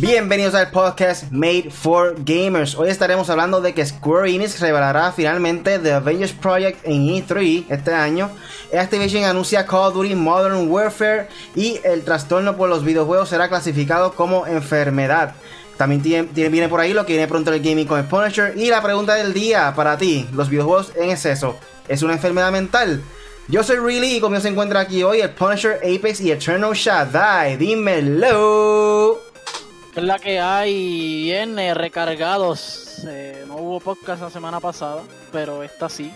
Bienvenidos al podcast Made for Gamers. Hoy estaremos hablando de que Square Enix revelará finalmente The Avengers Project en E3 este año. Activision anuncia Call of Duty Modern Warfare y el trastorno por los videojuegos será clasificado como enfermedad. También viene por ahí lo que viene pronto el gaming con el. Y la pregunta del día para ti: ¿los videojuegos en exceso es una enfermedad mental? Yo soy Really y conmigo se encuentra aquí hoy el Punisher, Apex y Eternal Shaddai. Dímelo. Es la que hay, bien recargados. Eh, no hubo podcast la semana pasada, pero esta sí.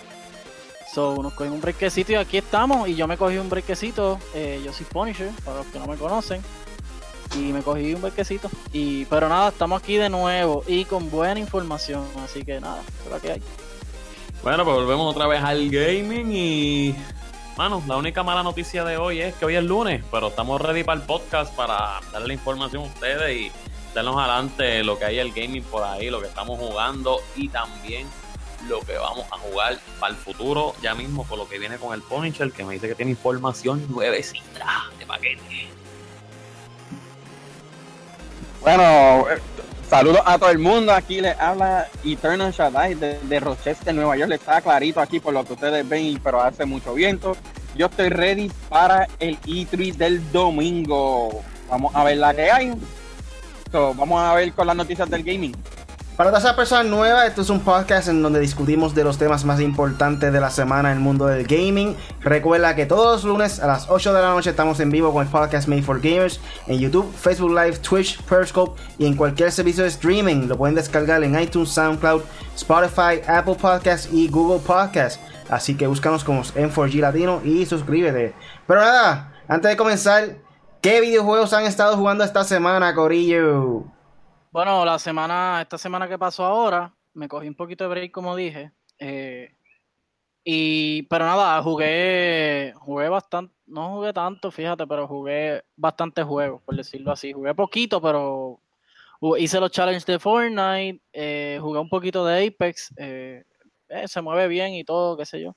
So, nos cogimos un brequecito y aquí estamos. Y yo me cogí un brequecito. Eh, yo soy Punisher, para los que no me conocen. Y me cogí un brequecito. Y, pero nada, estamos aquí de nuevo y con buena información. Así que nada, es la que hay. Bueno, pues volvemos otra vez al gaming y Mano, la única mala noticia de hoy es que hoy es lunes, pero estamos ready para el podcast para darle la información a ustedes y darnos adelante lo que hay el gaming por ahí, lo que estamos jugando y también lo que vamos a jugar para el futuro, ya mismo con lo que viene con el Punisher, que me dice que tiene información nuevecita de paquete. Bueno, Saludos a todo el mundo. Aquí les habla Eternal Shaddai de, Rochester, Nueva York. Está clarito aquí por lo que ustedes ven, pero hace mucho viento. Yo estoy ready para el E3 del domingo. Vamos a ver la que hay. vamos a ver con las noticias del gaming. Para todas esas personas nuevas, esto es un podcast en donde discutimos de los temas más importantes de la semana en el mundo del gaming. Recuerda que todos los lunes a las 8 de la noche estamos en vivo con el podcast Made for Gamers en YouTube, Facebook Live, Twitch, Periscope y en cualquier servicio de streaming. Lo pueden descargar en iTunes, SoundCloud, Spotify, Apple Podcasts y Google Podcasts. Así que búscanos como M4G Latino y suscríbete. Pero nada, antes de comenzar, ¿qué videojuegos han estado jugando esta semana, Corillo? Bueno, la semana, esta semana que pasó ahora, me cogí un poquito de break, como dije. Eh, y, pero nada, jugué, jugué bastante, no jugué tanto, fíjate, pero jugué bastantes juegos, por decirlo así. Jugué poquito, pero hice los challenges de Fortnite, eh, jugué un poquito de Apex, eh, se mueve bien y todo, qué sé yo.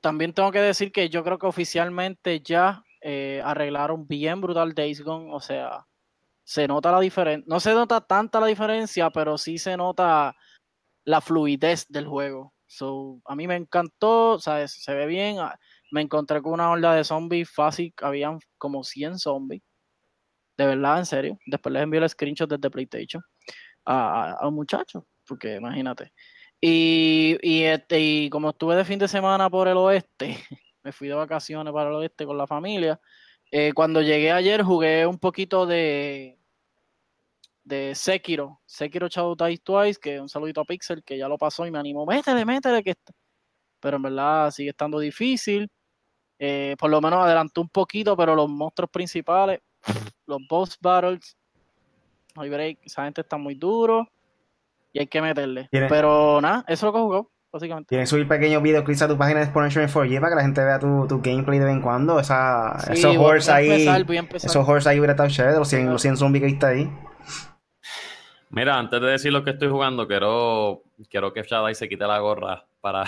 también tengo que decir que yo creo que oficialmente ya arreglaron bien brutal Days Gone, o sea, se nota la diferencia. No se nota tanta la diferencia, pero sí se nota la fluidez del juego. So, a mí me encantó, ¿sabes? se ve bien. Ah, me encontré con una horda de zombies fácil, habían como 100 zombies. De verdad, en serio. Después les envié el screenshot desde PlayStation a, un muchacho, porque imagínate. Y, y, este, y como estuve de fin de semana por el oeste, me fui de vacaciones para el oeste con la familia. Eh, cuando llegué ayer jugué un poquito de, de Sekiro, Sekiro Shadow Dice Twice, que un saludito a Pixel, que ya lo pasó y me animó, métele, métele, que está. Pero en verdad sigue estando difícil. Eh, por lo menos adelantó un poquito, pero los monstruos principales, los boss battles, no hay break, esa gente está muy duro y hay que meterle. Pero nada, eso es lo que jugó, básicamente. Tienes que subir pequeños videoclips a tu página de Exponential 4G para que la gente vea tu, tu gameplay de vez en cuando. Esa, esos horse ahí. esos horse ahí hubiera estado chévere, los 100, los 100 zombies que viste ahí. Mira, antes de decir lo que estoy jugando, quiero, quiero que Shadai se quite la gorra para,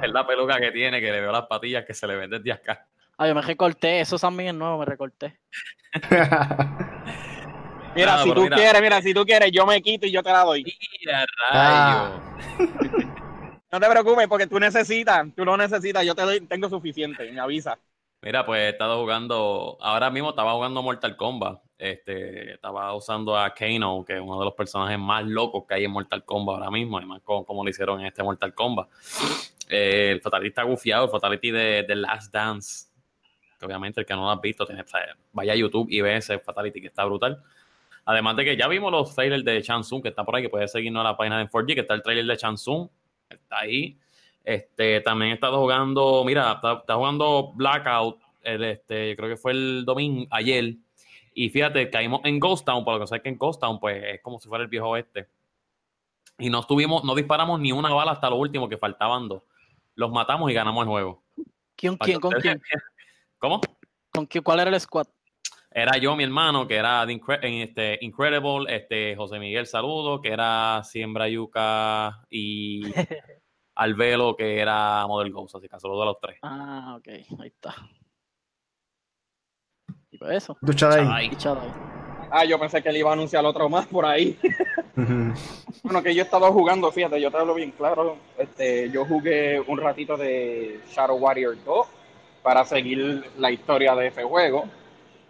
ver la peluca que tiene, que le veo las patillas que se le ven desde acá. Ah, yo me recorté, eso también es nuevo, me recorté. mira, si tú quieres, mira, si tú quieres, yo me quito y yo te la doy. Mira, rayo. no te preocupes, porque tú necesitas, tú lo necesitas, yo te doy, tengo suficiente, me avisa. Mira, pues he estado jugando, ahora mismo estaba jugando Mortal Kombat. Este, estaba usando a Kano, que es uno de los personajes más locos que hay en Mortal Kombat ahora mismo, además como, lo hicieron en este Mortal Kombat. Eh, el Fatality está gufiado, el Fatality de, The Last Dance, que obviamente el que no lo ha visto, tiene, vaya a YouTube y ve ese Fatality que está brutal. Además de que ya vimos los trailers de Chansung, que está por ahí, que puede seguirnos a la página de 4G, que está el trailer de Chansung, está ahí. Este, también he estado jugando, mira, está, jugando Blackout, el, este, yo creo que fue el domingo, ayer. Y fíjate, caímos en Ghost Town, por lo que sé que en Ghost Town, pues es como si fuera el viejo oeste. Y no estuvimos, no disparamos ni una bala hasta lo último, que faltaban dos. Los matamos y ganamos el juego. ¿Quién, quién, con quién? ¿Cómo? ¿Con qué, ¿Cuál era el squad? Era yo, mi hermano, que era este, Incredible, este, José Miguel Saludo, que era Siembra Yuca y al velo que era Model Ghost, así que saludos a los tres. Ah, ok, ahí está. Y pues eso. Tu Chadai. Chadai. Y Chadai. Ah, yo pensé que le iba a anunciar otro más por ahí. Bueno, que yo he estado jugando, fíjate, yo te hablo bien claro. Este, yo jugué un ratito de Shadow Warrior 2 para seguir la historia de ese juego,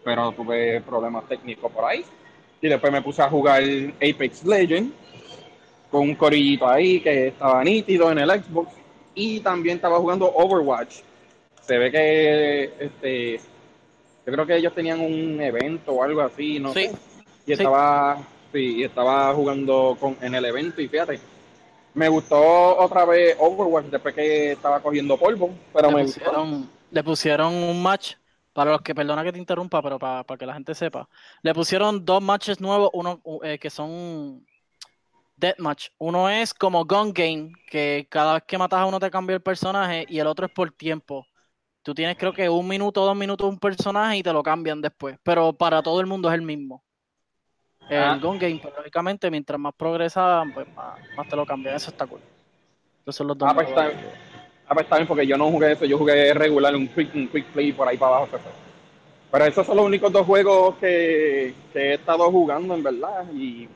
pero tuve problemas técnicos por ahí. Y después me puse a jugar Apex Legends con un corillito ahí que estaba nítido en el Xbox. Y también estaba jugando Overwatch. Se ve que este, yo creo que ellos tenían un evento o algo así, no Sí. sé. Y Sí. estaba, sí, y estaba jugando con, en el evento y fíjate, me gustó otra vez Overwatch después que estaba cogiendo polvo, pero le, me gustó. pusieron, le pusieron un match, para los que, perdona que te interrumpa, pero para, para que la gente sepa. Le pusieron dos matches nuevos, uno eh, que son deathmatch. Uno es como gun game, que cada vez que matas a uno te cambia el personaje, y el otro es por tiempo. Tú tienes creo que un minuto dos minutos un personaje y te lo cambian después, pero para todo el mundo es el mismo. El Ah. gun game, pues, lógicamente, mientras más progresa, pues más, más te lo cambian. Eso está cool. Esos son los dos Ah, pues está, ah, pues está bien, porque yo no jugué eso, yo jugué regular, un quick, un quick play por ahí para abajo. fue. Pero esos son los únicos dos juegos que, que he estado jugando, en verdad, y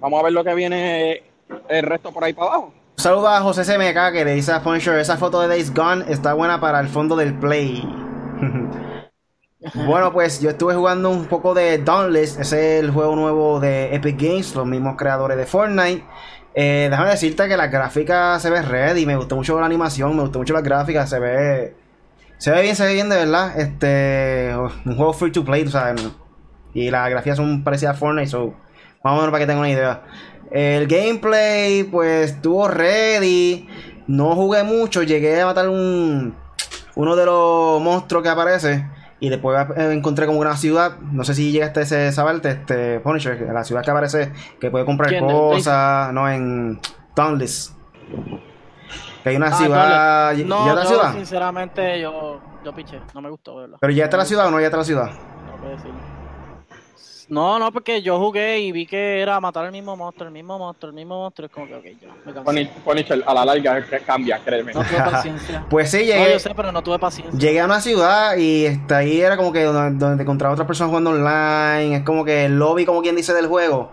vamos a ver lo que viene el resto por ahí para abajo. Un saludo a José CMK que le dice a Punisher, esa foto de Days Gone está buena para el fondo del play. bueno, pues yo estuve jugando un poco de Dauntless, es el juego nuevo de Epic Games, los mismos creadores de Fortnite. Eh, déjame decirte que la gráfica se ve red y me gustó mucho la animación, me gustó mucho la gráfica, se ve se ve bien, se ve bien de verdad. Este un juego free to play, tú sabes. Y las gráficas son parecidas a Fortnite, so más o menos para que tengan una idea. El gameplay, pues estuvo ready. No jugué mucho. Llegué a matar un uno de los monstruos que aparece. Y después eh, encontré como una ciudad. No sé si llegaste a ese saberte, este Punisher, la ciudad que aparece, que puede comprar ¿Quién? ¿El cosas. No, en Dauntless. Que hay una Ah, ciudad. No, ¿Ya está la yo, ciudad? sinceramente, yo, yo piché. No me gustó, ¿verdad? ¿Pero ya está la ciudad o no ya está la ciudad? No puedo decir. No, no, porque yo jugué y vi que era matar el mismo monstruo, el mismo monstruo, el mismo monstruo. Es como que, ok, ya, me cansé. Puni- Punisher a la larga que cambia, créeme. No tuve paciencia. Pues sí, No, llegué. yo sé, pero no tuve paciencia. Llegué a una ciudad y este, ahí era como que donde, donde te encontraba otras personas jugando online. Es como que el lobby, como quien dice, del juego.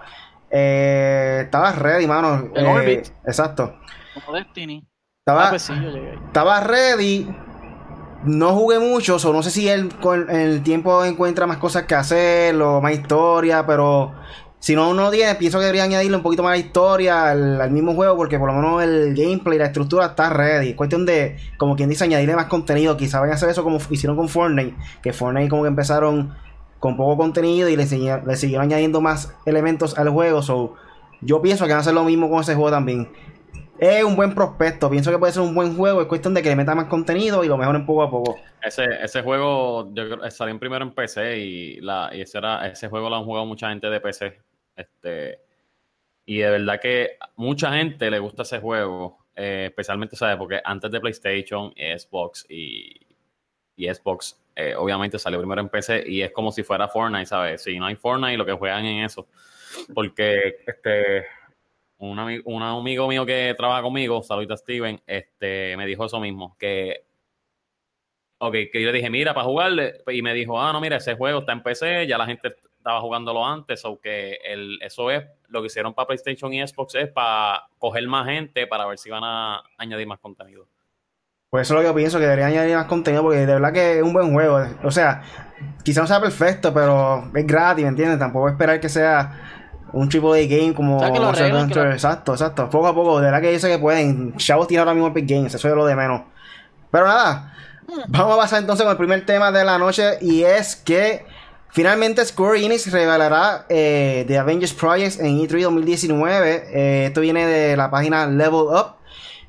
Eh, estaba ready, mano. El Eh, Orbit. exacto. Como Destiny. Estaba, Ah, pues sí, yo llegué ahí. estaba ready. No jugué mucho, o no sé si él con el tiempo encuentra más cosas que hacer o más historia, pero si no uno tiene, pienso que debería añadirle un poquito más de historia al, mismo juego, porque por lo menos el gameplay, la estructura está ready. Es cuestión de, como quien dice, añadirle más contenido. Quizá vayan a hacer eso como hicieron con Fortnite, que Fortnite como que empezaron con poco contenido y le, le siguieron añadiendo más elementos al juego. So, yo pienso que van a hacer lo mismo con ese juego también. Es un buen prospecto, pienso que puede ser un buen juego, es cuestión de que le metan más contenido y lo mejoren poco a poco. Ese, ese juego yo salió primero en PC y, la, y ese, era, ese juego lo han jugado mucha gente de PC. Este, y de verdad que mucha gente le gusta ese juego, eh, especialmente, ¿sabes? Porque antes de PlayStation, Xbox y, y Xbox, eh, obviamente salió primero en PC y es como si fuera Fortnite, ¿sabes? Si no hay Fortnite, lo que juegan en eso. Porque este, un, ami- un amigo mío que trabaja conmigo, saludito a Steven, este, me dijo eso mismo, que Ok, que yo le dije, mira, para jugarle, y me dijo, ah, no, mira, ese juego está en PC, ya la gente estaba jugándolo antes, o que el, eso es, lo que hicieron para PlayStation y Xbox es para coger más gente, para ver si van a añadir más contenido. Pues eso es lo que yo pienso, que deberían añadir más contenido porque de verdad que es un buen juego. O sea, quizá no sea perfecto, pero es gratis, ¿me entiendes? Tampoco esperar que sea un triple A game como O sea, que lo Monster arreglen, que Hunter. lo- Exacto, exacto. Poco a poco, de verdad que sé que pueden. Chavos tiene ahora mismo Epic Games, eso es lo de menos. Pero nada, vamos a pasar entonces con el primer tema de la noche y es que finalmente Square Enix revelará eh, The Avengers Projects en E3 2019. Eh, esto viene de la página Level Up.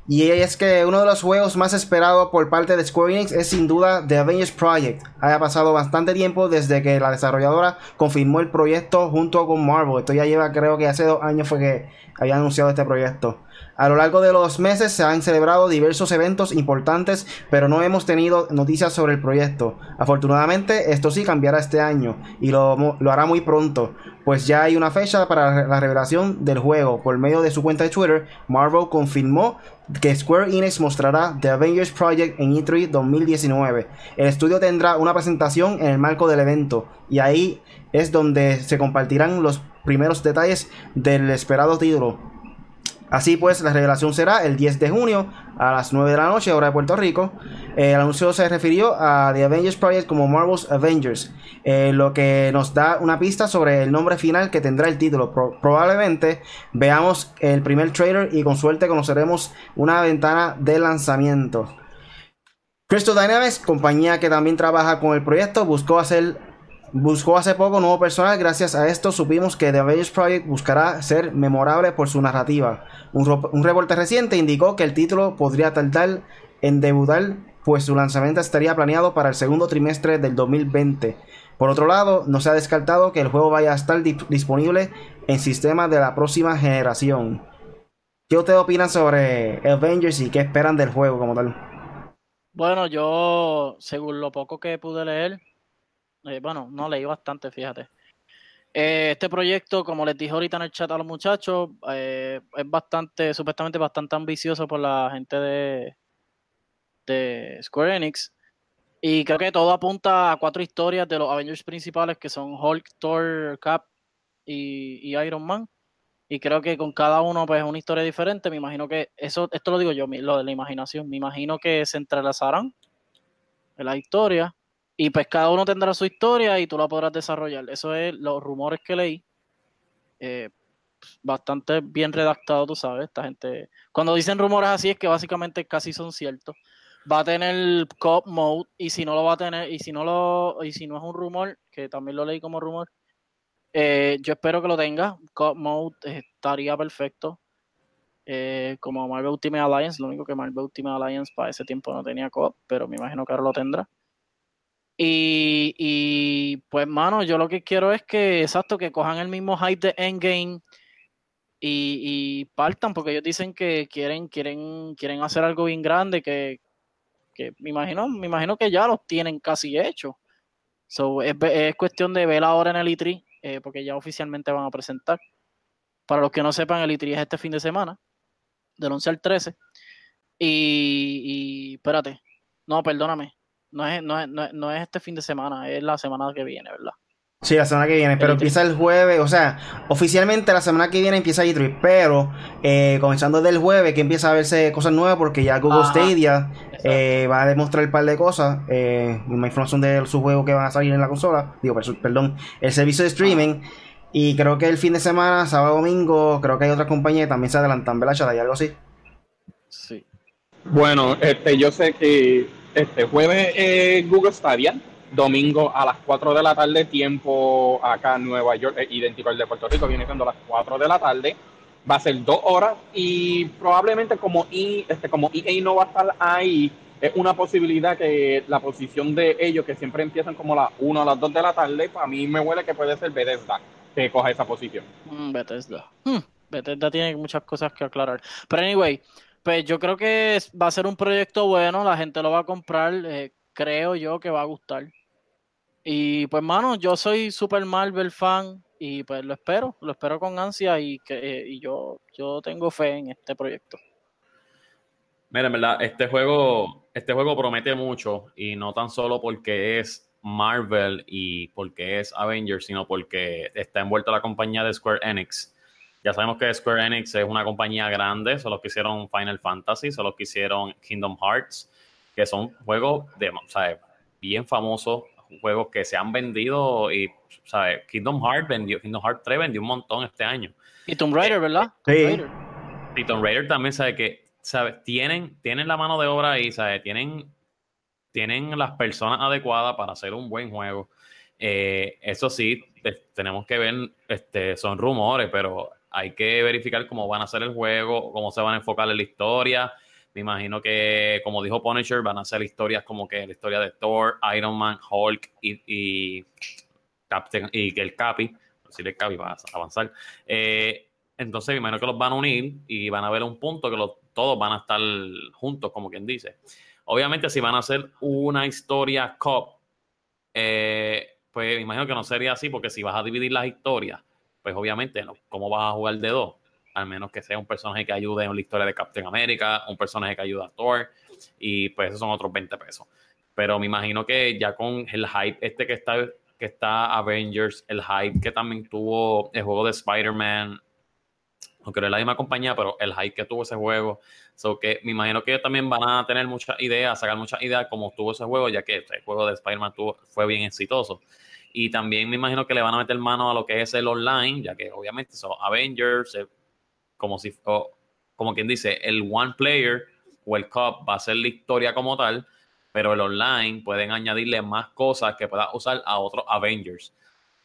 Y es que uno de los juegos más esperados por parte de Square Enix es sin duda The Avengers Project. Ha pasado bastante tiempo desde que la desarrolladora confirmó el proyecto junto con Marvel. Esto ya lleva creo que hace dos años fue que había anunciado este proyecto. A lo largo de los meses se han celebrado diversos eventos importantes, pero no hemos tenido noticias sobre el proyecto. Afortunadamente, esto sí cambiará este año y lo, lo hará muy pronto, pues ya hay una fecha para la revelación del juego. Por medio de su cuenta de Twitter, Marvel confirmó que Square Enix mostrará The Avengers Project en E3 2019. El estudio tendrá una presentación en el marco del evento y ahí es donde se compartirán los primeros detalles del esperado título. Así pues, la revelación será el 10 de junio a las 9 de la noche, hora de Puerto Rico. el anuncio se refirió a The Avengers Project como Marvel's Avengers, eh, lo que nos da una pista sobre el nombre final que tendrá el título. probablemente veamos el primer trailer y con suerte conoceremos una ventana de lanzamiento. Crystal Dynamics, compañía que también trabaja con el proyecto, buscó hacer Buscó hace poco nuevo personal, gracias a esto supimos que The Avengers Project buscará ser memorable por su narrativa. Un, reporte reciente indicó que el título podría tardar en debutar, pues su lanzamiento estaría planeado para el segundo trimestre del 2020. Por otro lado, no se ha descartado que el juego vaya a estar disponible en sistemas de la próxima generación. ¿Qué ustedes opinan sobre Avengers y qué esperan del juego como tal? Bueno, yo, según lo poco que pude leer, eh, bueno, no leí bastante, fíjate. Eh, este proyecto, como les dije ahorita en el chat a los muchachos, eh, es bastante, supuestamente bastante ambicioso por la gente de, de Square Enix. Y creo que todo apunta a cuatro historias de los Avengers principales que son Hulk, Thor, Cap y, Iron Man. Y creo que con cada uno pues es una historia diferente. Me imagino que eso, esto lo digo yo, lo de la imaginación. Me imagino que se entrelazarán en la historia y pues cada uno tendrá su historia y tú la podrás desarrollar. Eso es los rumores que leí. Eh, bastante bien redactado, tú sabes. Esta gente. Cuando dicen rumores así es que básicamente casi son ciertos. Va a tener cop mode. Y si no lo va a tener, y si no lo, y si no es un rumor, que también lo leí como rumor. Eh, yo espero que lo tenga. Cop mode estaría perfecto. Eh, como Marvel Ultimate Alliance, lo único que Marvel Ultimate Alliance para ese tiempo no tenía cop, pero me imagino que ahora lo tendrá. Y, y, pues, mano, yo lo que quiero es que, exacto, que cojan el mismo hype de Endgame y, y partan, porque ellos dicen que quieren, quieren, quieren hacer algo bien grande, que, que me imagino, me imagino que ya los tienen casi hechos. So, es, es, cuestión de ver ahora en el E3, eh, porque ya oficialmente van a presentar. Para los que no sepan, el E3 es este fin de semana, del 11 al 13. Y, y espérate, no, perdóname, no es, no, es, no, es este fin de semana, es la semana que viene, ¿verdad? Sí, la semana que viene, pero empieza el jueves, o sea, oficialmente la semana que viene empieza E3, pero eh, comenzando desde el jueves que empieza a verse cosas nuevas porque ya Google Stadia eh, va a demostrar un par de cosas, eh, una información de su juego que va a salir en la consola, digo, perdón, el servicio de streaming, y creo que el fin de semana, sábado, domingo, creo que hay otras compañías que también se adelantan, ¿verdad, ¿Hay algo así? Sí. Bueno, este, yo sé que este jueves es Google Stadia, domingo a las 4 de la tarde, tiempo acá en Nueva York, idéntico al de Puerto Rico, viene siendo las 4 de la tarde. Va a ser dos horas y probablemente como, I, este, como EA no va a estar ahí, es una posibilidad que la posición de ellos, que siempre empiezan como a las 1 a las 2 de la tarde, para mí me huele que puede ser Bethesda que coja esa posición. Mm, Bethesda. Hmm, Bethesda tiene muchas cosas que aclarar. Pero anyway, pues yo creo que va a ser un proyecto bueno, la gente lo va a comprar, eh, creo yo que va a gustar. Y pues, mano, yo soy super Marvel fan y pues lo espero, lo espero con ansia y que eh, y yo, yo tengo fe en este proyecto. Mira, en verdad, este juego, este juego promete mucho y no tan solo porque es Marvel y porque es Avengers, sino porque está envuelto la compañía de Square Enix ya sabemos que Square Enix es una compañía grande, son los que hicieron Final Fantasy, son los que hicieron Kingdom Hearts, que son juegos de, bien famosos, juegos que se han vendido y, ¿sabes? Kingdom Hearts vendió, Kingdom Hearts 3 vendió un montón este año. Y Tomb Raider, ¿verdad? Sí. Y Tomb Raider también sabe que, ¿sabes? Tienen, tienen la mano de obra ahí, ¿sabes? Tienen, tienen las personas adecuadas para hacer un buen juego. Eh, eso sí, tenemos que ver, este, son rumores, pero hay que verificar cómo van a hacer el juego, cómo se van a enfocar en la historia. Me imagino que, como dijo Punisher, van a hacer historias como que la historia de Thor, Iron Man, Hulk y, Captain, y el Capi, decirle el Capi para avanzar. Eh, entonces me imagino que los van a unir y van a ver un punto que todos van a estar juntos, como quien dice. Obviamente, si van a hacer una historia cop, eh, pues me imagino que no sería así, porque si vas a dividir las historias, pues obviamente, ¿cómo vas a jugar de dos? Al menos que sea un personaje que ayude en la historia de Captain America, un personaje que ayude a Thor, y pues esos son otros 20 pesos. Pero me imagino que ya con el hype este que está, que está Avengers, el hype que también tuvo el juego de Spider-Man, aunque no es la misma compañía, pero el hype que tuvo ese juego. So que me imagino que también van a tener muchas ideas, sacar muchas ideas como tuvo ese juego, ya que el juego de Spider-Man fue bien exitoso. Y también me imagino que le van a meter mano a lo que es el online, ya que obviamente son Avengers, eh, como si, como quien dice, el One Player o el Cup va a ser la historia como tal, pero el online pueden añadirle más cosas que pueda usar a otros Avengers.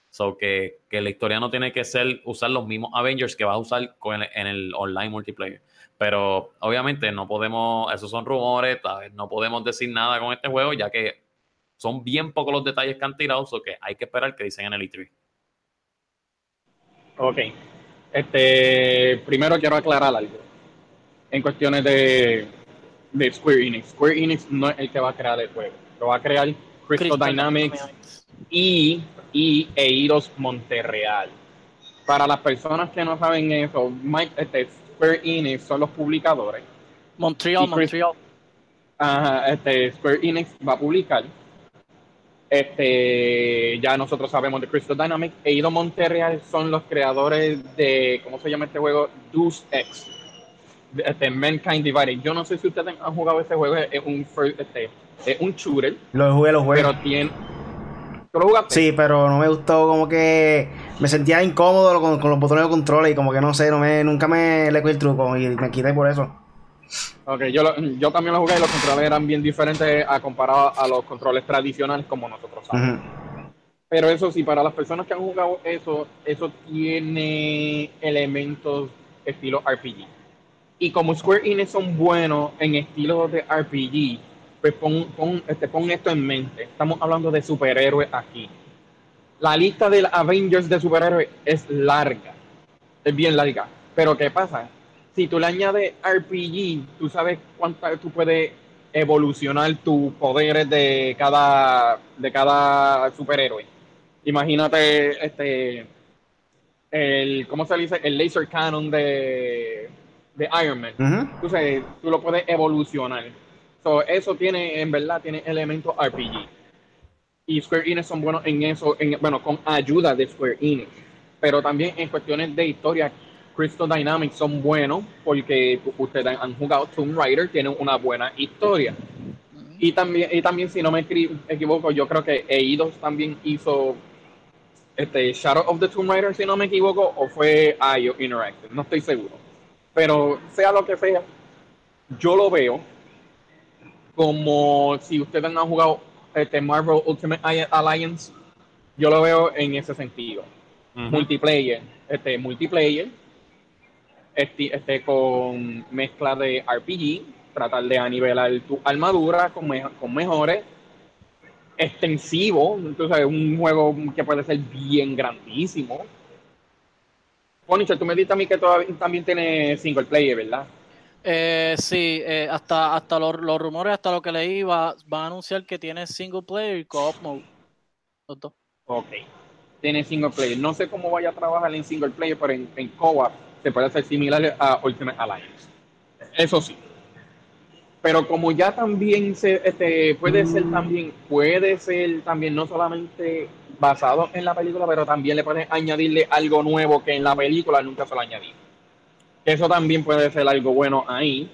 So que, que, la historia no tiene que ser usar los mismos Avengers que vas a usar en el online multiplayer. Pero obviamente no podemos, esos son rumores, no podemos decir nada con este juego, ya que son bien pocos los detalles que han tirado, so que hay que esperar que dicen en el E3. Ok. Este, primero quiero aclarar algo. En cuestiones de, de Square Enix. Square Enix no es el que va a crear el juego. Lo va a crear Crystal, Dynamics y y Eidos Monterreal. Para las personas que no saben eso, Mike, este, Square Enix son los publicadores. Montreal, Montreal. Ajá, este, Square Enix va a publicar. Este, ya nosotros sabemos de Crystal Dynamics. Eidos Monterreal son los creadores de, ¿cómo se llama este juego? Deuce X. Este, Mankind Divided. Yo no sé si ustedes han jugado ese juego, es un, este, es un shooter. Lo jugué, lo jugué. Pero tiene, Sí, pero no me gustó, como que me sentía incómodo con, los botones de control y como que no sé, no me, nunca me le el truco y me quité por eso. Ok, yo, yo también lo jugué y los controles eran bien diferentes a comparado a los controles tradicionales como nosotros sabemos. Pero eso sí, para las personas que han jugado eso, eso tiene elementos estilo RPG. Y como Square Enix son buenos en estilos de RPG, pues pon, pon, este, pon esto en mente. Estamos hablando de superhéroes aquí. La lista de Avengers de superhéroes es larga. Es bien larga. Pero ¿qué pasa? Si tú le añades RPG, tú sabes cuánto tú puedes evolucionar tus poderes de cada, de cada superhéroe. Imagínate este el ¿cómo se dice? el laser cannon de, de Iron Man. Entonces, tú lo puedes evolucionar eso tiene, en verdad, tiene elementos RPG. Y Square Enix son buenos en eso, en, bueno, con ayuda de Square Enix. Pero también en cuestiones de historia, Crystal Dynamics son buenos porque ustedes han jugado Tomb Raider, tienen una buena historia. Y también, y también si no me equivoco, yo creo que Eidos también hizo este Shadow of the Tomb Raider, si no me equivoco, o fue IO Interactive, no estoy seguro. Pero sea lo que sea, yo lo veo como si ustedes han jugado este Marvel Ultimate Alliance, yo lo veo en ese sentido. Multiplayer, este multiplayer, este, este, con mezcla de RPG, tratar de nivelar tu armadura con, con mejores, extensivo, entonces un juego que puede ser bien grandísimo. Ponicho, tú me dices a mí que todavía también tiene single player, ¿verdad? Eh, sí, eh, hasta, hasta los, rumores, hasta lo que leí, va, van a anunciar que tiene single player y co-op mode. Ok. Tiene single player. No sé cómo vaya a trabajar en single player, pero en, en co-op se puede hacer similar a Ultimate Alliance. Eso sí. Pero como ya también se, este, puede ser también, puede ser también no solamente basado en la película, pero también le pueden añadirle algo nuevo que en la película nunca se lo añadido. Eso también puede ser algo bueno ahí.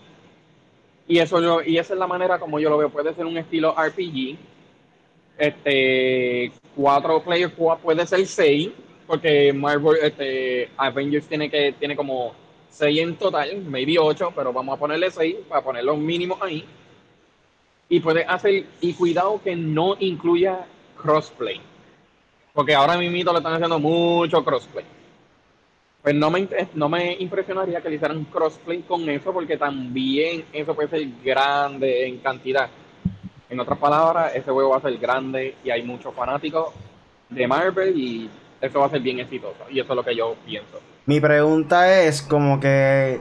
Y eso yo, y esa es la manera como yo lo veo. Puede ser un estilo RPG. Este cuatro players puede ser seis. Porque Marvel, este, Avengers tiene que, tiene como seis en total, maybe ocho, pero vamos a ponerle seis para poner los mínimos ahí. Y puede hacer, y cuidado que no incluya crossplay. Porque ahora mismo le están haciendo mucho crossplay pues no me, no me impresionaría que le hicieran crossplay con eso, porque también eso puede ser grande en cantidad. En otras palabras, ese juego va a ser grande y hay muchos fanáticos de Marvel y eso va a ser bien exitoso. Y eso es lo que yo pienso. Mi pregunta es como que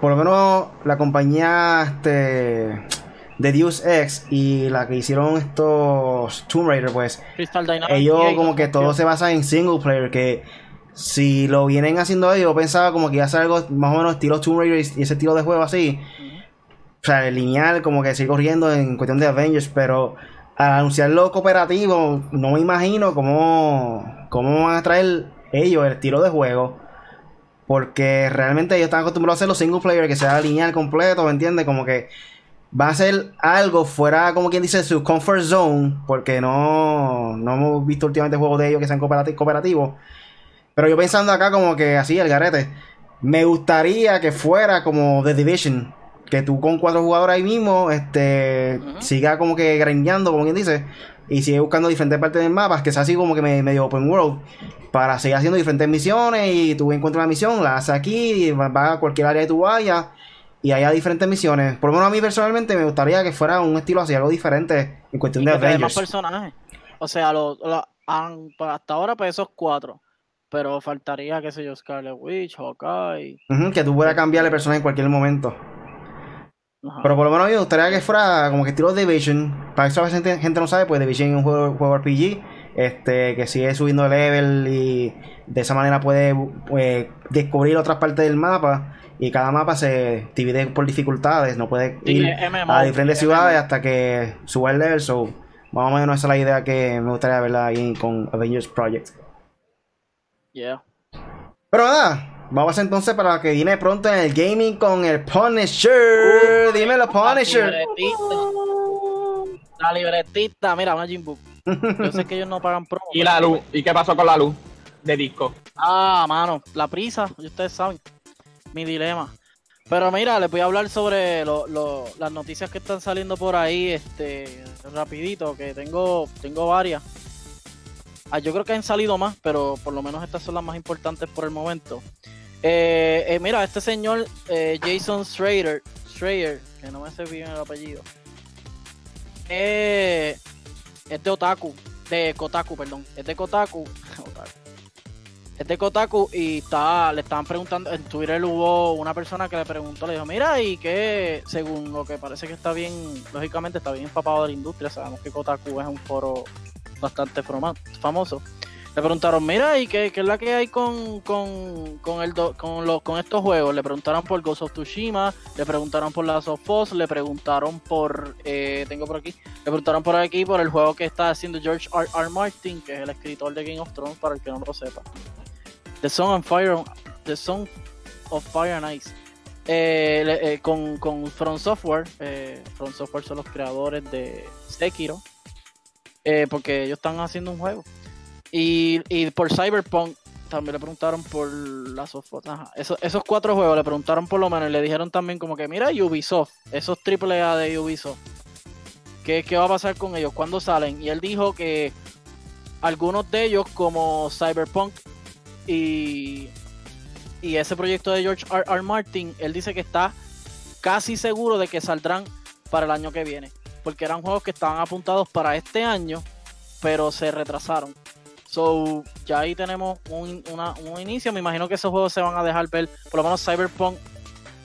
por lo menos la compañía este de Deus Ex y la que hicieron estos Tomb Raider pues Crystal Dynamics. ellos como que todo se basa en single player que si lo vienen haciendo ellos yo pensaba como que iba a ser algo más o menos estilo Tomb Raider y ese estilo de juego así o sea, lineal, como que seguir corriendo en cuestión de Avengers, pero al anunciarlo cooperativo, no me imagino cómo, cómo van a traer ellos el estilo de juego. Porque realmente ellos están acostumbrados a hacer los single player, que sea lineal completo, ¿me entiendes? Como que va a ser algo fuera, como quien dice, su comfort zone, porque no, no hemos visto últimamente juegos de ellos que sean cooperati- cooperativos. Pero yo pensando acá como que así, el garete, me gustaría que fuera como The Division, que tú con cuatro jugadores ahí mismo, este, Ujú. siga como que grindeando, como quien dice, y sigue buscando diferentes partes del mapa, que sea así como que me- medio open world, para seguir haciendo diferentes misiones, y tú encuentras una misión, la haces aquí, y va va a cualquier área que tú vayas, y haya diferentes misiones. Por lo menos a mí personalmente me gustaría que fuera un estilo así, algo diferente en cuestión Y de dé más Avengers. personajes. O sea, lo, pues, hasta ahora pues esos cuatro. Pero faltaría, qué sé yo, Scarlet Witch, Hawkeye. Ujú, que tú puedas cambiarle personaje en cualquier momento. Ajá. Pero por lo menos a mí me gustaría que fuera como que estilo Division. Para eso a veces gente, no sabe, pues Division es un juego, juego RPG. Este, que sigue subiendo de level y de esa manera puede pues, descubrir otras partes del mapa. Y cada mapa se divide por dificultades. No puede ir MMO, a diferentes es ciudades MMO. hasta que suba el level. So, más o menos esa es la idea que me gustaría verla ahí con Avengers Project. Yeah. Pero nada, vamos entonces para lo que viene pronto en el gaming con el Punisher. Dímelo, Punisher. La libretita. La libretita, mira, una Jimbook. Yo sé que ellos no pagan promo. Y la luz. ¿Y qué pasó con la luz de disco? Ah, mano, la prisa, ustedes saben, mi dilema. Pero mira, les voy a hablar sobre lo- lo- las noticias que están saliendo por ahí, este, rapidito, que tengo, tengo varias. Ah, yo creo que han salido más, pero por lo menos estas son las más importantes por el momento. Eh, eh, mira, este señor eh, Jason Schrader, Schrader, que no me sé bien el apellido, eh, es de Otaku, de Kotaku, perdón, es de Kotaku, Otaku. Es de Kotaku y está, le estaban preguntando, en Twitter hubo una persona que le preguntó, le dijo, mira, y que según lo que parece que está bien, lógicamente está bien empapado de la industria, sabemos que Kotaku es un foro bastante famoso. Le preguntaron, mira, ¿y qué, qué es la que hay con, con, con, el do- con, los, con estos juegos? Le preguntaron por Ghost of Tsushima, le preguntaron por Last of Us, le preguntaron por, eh, tengo por aquí, le preguntaron por aquí por el juego que está haciendo George R. R. Martin, que es el escritor de Game of Thrones, para el que no lo sepa. The Song of Fire, The Song of Fire and Ice. Eh, eh, con, con From Software, eh, From Software son los creadores de Sekiro, eh, porque ellos están haciendo un juego. Y, y por Cyberpunk también le preguntaron por las. Esos, esos cuatro juegos le preguntaron por lo menos y le dijeron también como que mira Ubisoft, esos AAA de Ubisoft, ¿qué, qué va a pasar con ellos? ¿Cuándo salen? Y él dijo que algunos de ellos como Cyberpunk y, y ese proyecto de George R. R. Martin, él dice que está casi seguro de que saldrán para el año que viene. Porque eran juegos que estaban apuntados para este año, pero se retrasaron. So, ya ahí tenemos un, una- un inicio. Me imagino que esos juegos se van a dejar ver, por lo menos Cyberpunk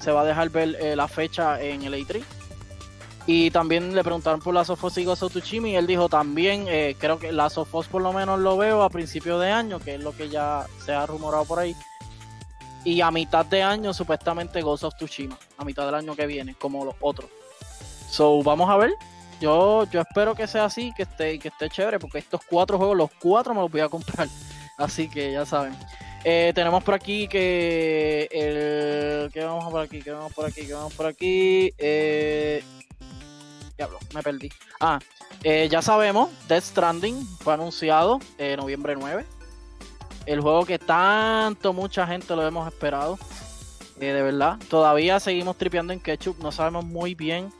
se va a dejar ver eh, la fecha en el E3. Y también le preguntaron por Last of Us y of Tsushima y él dijo también, eh, creo que Last of Us por lo menos lo veo a principio de año, que es lo que ya se ha rumorado por ahí. Y a mitad de año supuestamente Ghost of Tsushima, a mitad del año que viene, como los otros. So, vamos a ver. Yo, yo espero que sea así, que esté, que esté chévere, porque estos cuatro juegos, los cuatro me los voy a comprar. Así que ya saben. Eh, tenemos por aquí que el. ¿Qué vamos por aquí? ¿Qué vamos por aquí? ¿Qué vamos por aquí? Eh, diablo, me perdí. Ah, eh, ya sabemos, Death Stranding fue anunciado eh, noviembre 9. El juego que tanto mucha gente lo hemos esperado. De verdad. Todavía seguimos tripeando en Ketchup. No sabemos muy bien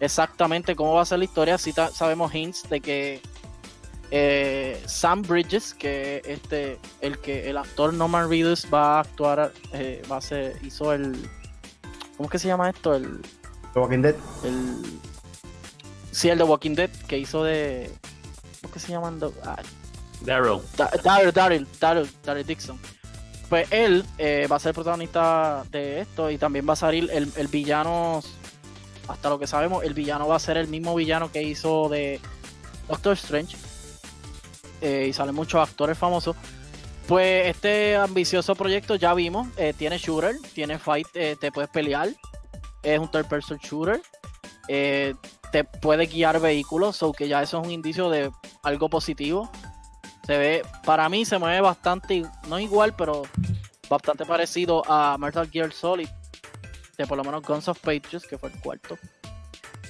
exactamente cómo va a ser la historia. Sí sabemos hints de que eh, Sam Bridges, que este, el que el actor Norman Reedus va a actuar, eh, va a ser, hizo el, ¿cómo es que se llama esto? El, The Walking Dead. el, sí, el de Walking Dead que hizo de, ¿cómo es que se llaman? Ah, Daryl. Da- Daryl, Daryl, Daryl, Daryl Dixon. pues él eh, va a ser protagonista de esto y también va a salir el, el villano, hasta lo que sabemos, el villano va a ser el mismo villano que hizo de Doctor Strange. Eh, y salen muchos actores famosos. Pues este ambicioso proyecto ya vimos, eh, tiene shooter, tiene fight, eh, te puedes pelear, es un third person shooter, te puede guiar vehículos, o que ya eso es un indicio de algo positivo. Se ve, para mí se mueve bastante, no igual, pero bastante parecido a Metal Gear Solid, de por lo menos Guns of Pages, que fue el cuarto.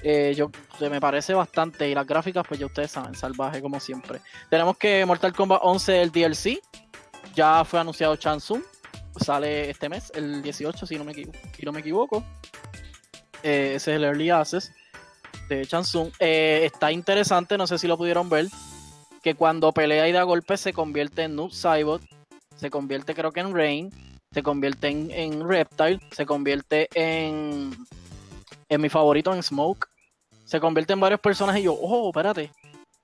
Eh, yo se me parece bastante y las gráficas pues ya ustedes saben salvaje como siempre tenemos que Mortal Kombat 11 el DLC ya fue anunciado Chansung sale este mes el 18 si no me si me equivoco. Eh, ese es el Early Access de Chansung Eh, está interesante no sé si lo pudieron ver que cuando pelea y da golpes se convierte en Noob Saibot se convierte creo que en Rain se convierte en, en Reptile se convierte en en mi favorito en Smoke se convierte en varios personajes y yo, oh, espérate.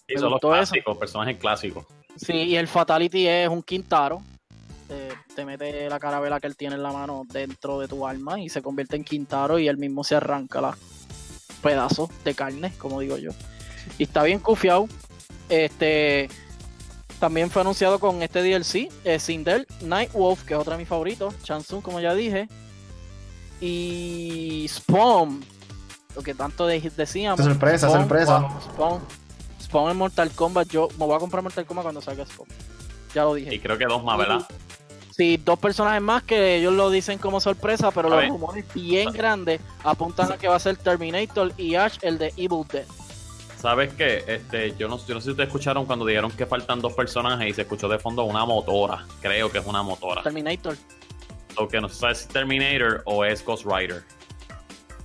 Sí, son los eso. clásicos, personajes clásicos. Sí, y el Fatality es un Quintaro. Eh, te mete la carabela que él tiene en la mano dentro de tu alma y se convierte en Quintaro y él mismo se arranca los pedazos de carne, como digo yo. Y está bien cufiado. Este también fue anunciado con este DLC, eh, Sindel, Nightwolf, que es otra de mis favoritos, Chansung, como ya dije, y Spawn, lo que tanto de- decíamos. Sorpresa, Spawn, sorpresa. wow, Spawn, Spawn en Mortal Kombat, yo me voy a comprar Mortal Kombat cuando salga Spawn. Ya lo dije. Y creo que dos más, ¿verdad? Sí, dos personajes más que ellos lo dicen como sorpresa, pero A los ver. rumores bien grandes apuntan a que va a ser Terminator y Ash, el de Evil Dead. ¿Sabes qué? Este, yo, no, yo no sé si ustedes escucharon cuando dijeron que faltan dos personajes y se escuchó de fondo una motora. Creo que es una motora. Terminator. O que no se sabe si es Terminator o es Ghost Rider.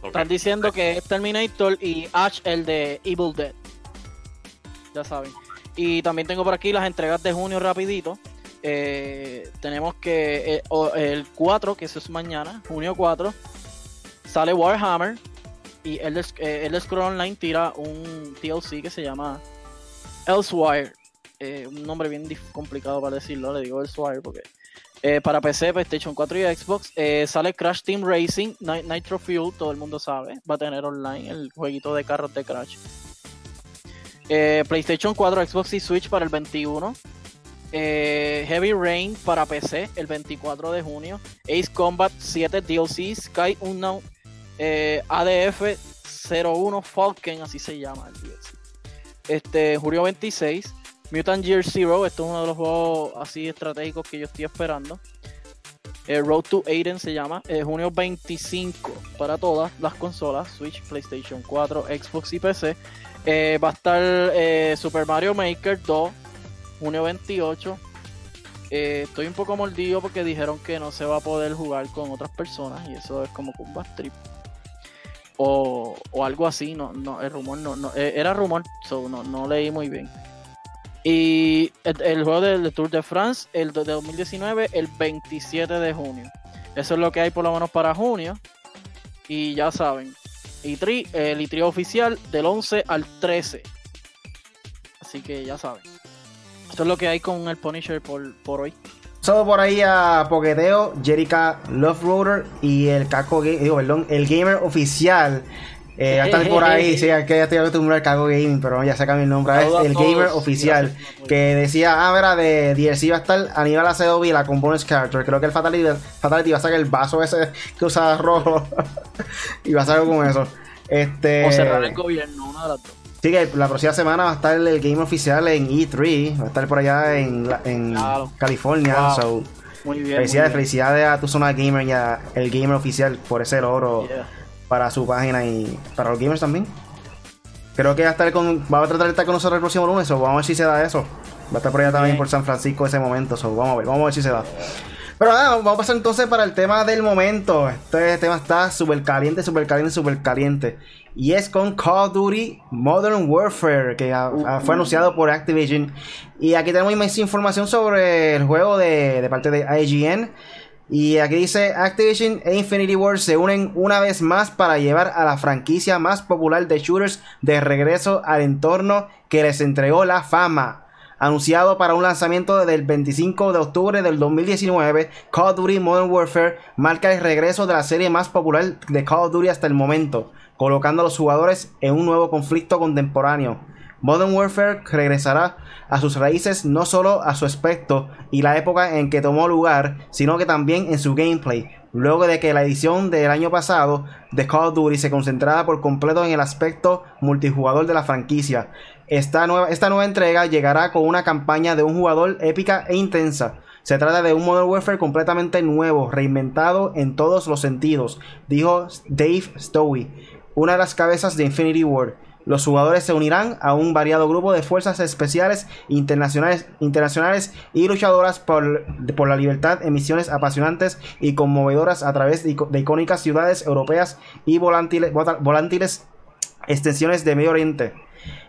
Están diciendo que es Terminator y Ash, el de Evil Dead. Ya saben. Y también tengo por aquí las entregas de junio rapidito. Eh, tenemos que eh, el 4, que eso es mañana, junio 4, sale Warhammer y Sc- eh, Elder Scrolls Online tira un DLC que se llama Elsewire. Eh, un nombre bien complicado para decirlo, le digo Elsewire porque eh, para PC, PlayStation 4 y Xbox eh, sale Crash Team Racing, Ni- Nitro Fuel, todo el mundo sabe, va a tener online el jueguito de carros de Crash. PlayStation 4, Xbox y Switch para el 21. Eh, Heavy Rain para PC el 24 de junio. Ace Combat 7 DLC, Sky Unknown, eh, ADF 01 Falcon, así se llama el DLC. Este, julio 26. Mutant Year Zero, esto es uno de los juegos así estratégicos que yo estoy esperando. Eh, Road to Aiden se llama. eh, junio 25 para todas las consolas: Switch, PlayStation 4, Xbox y PC. Eh, va a estar Super Mario Maker 2, junio 28. Eh, estoy un poco mordido porque dijeron que no se va a poder jugar con otras personas y eso es como que un trip. O, algo así, no, no, el rumor no, no eh, era rumor, so no, no leí muy bien. Y el, juego del Tour de France, el de 2019, el 27 de junio. Eso es lo que hay por lo menos para junio. Y ya saben, E3, el E3 oficial del 11 al 13. Así que ya saben. Eso es lo que hay con el Punisher por, por hoy. Solo por ahí a Poqueteo, Jerica Love Roader y el Caco digo, perdón, el gamer oficial. Eh, va a estar por ahí, sí, que ya estoy acostumbrado al Caco Gaming, pero ya se cambió el nombre. Es el todos gamer y oficial. Que decía, ah, mira, de DLC va a estar Aníbal Acevedo Vila con bonus character. Creo que el Fatality, Fatality va a sacar el vaso ese que usa rojo. y va a salir con eso. Este. O cerrar el gobierno, una de las dos. Sí, que la próxima semana va a estar el game oficial en E3. Va a estar por allá en, en Claro. California. Wow. So, Muy bien. felicidades, muy bien. felicidades a tu zona gamer y a el gamer oficial por ese logro Yeah. para su página y para los gamers también. Creo que va a estar con, va a tratar de estar con nosotros el próximo lunes, so vamos a ver si se da eso. Va a estar por allá también por San Francisco ese momento, so vamos a ver, vamos a ver si se da. Pero nada, vamos a pasar entonces para el tema del momento. Este tema está súper caliente, súper caliente, súper caliente. Y es con Call of Duty Modern Warfare, que ah, fue anunciado por Activision. Y aquí tenemos más información sobre el juego de, de parte de IGN. Y aquí dice Activision e Infinity Ward se unen una vez más para llevar a la franquicia más popular de shooters de regreso al entorno que les entregó la fama. Anunciado para un lanzamiento del 25 de octubre del 2019, Call of Duty Modern Warfare marca el regreso de la serie más popular de Call of Duty hasta el momento, colocando a los jugadores en un nuevo conflicto contemporáneo. Modern Warfare regresará a sus raíces no solo a su aspecto y la época en que tomó lugar, sino que también en su gameplay, luego de que la edición del año pasado de Call of Duty se concentraba por completo en el aspecto multijugador de la franquicia. Esta nueva, entrega llegará con una campaña de un jugador épica e intensa. Se trata de un Modern Warfare completamente nuevo, reinventado en todos los sentidos, dijo Dave Stowe, una de las cabezas de Infinity Ward. Los jugadores se unirán a un variado grupo de fuerzas especiales internacionales, internacionales y luchadoras por, la libertad en misiones apasionantes y conmovedoras a través de, icónicas ciudades europeas y volantiles extensiones de Medio Oriente.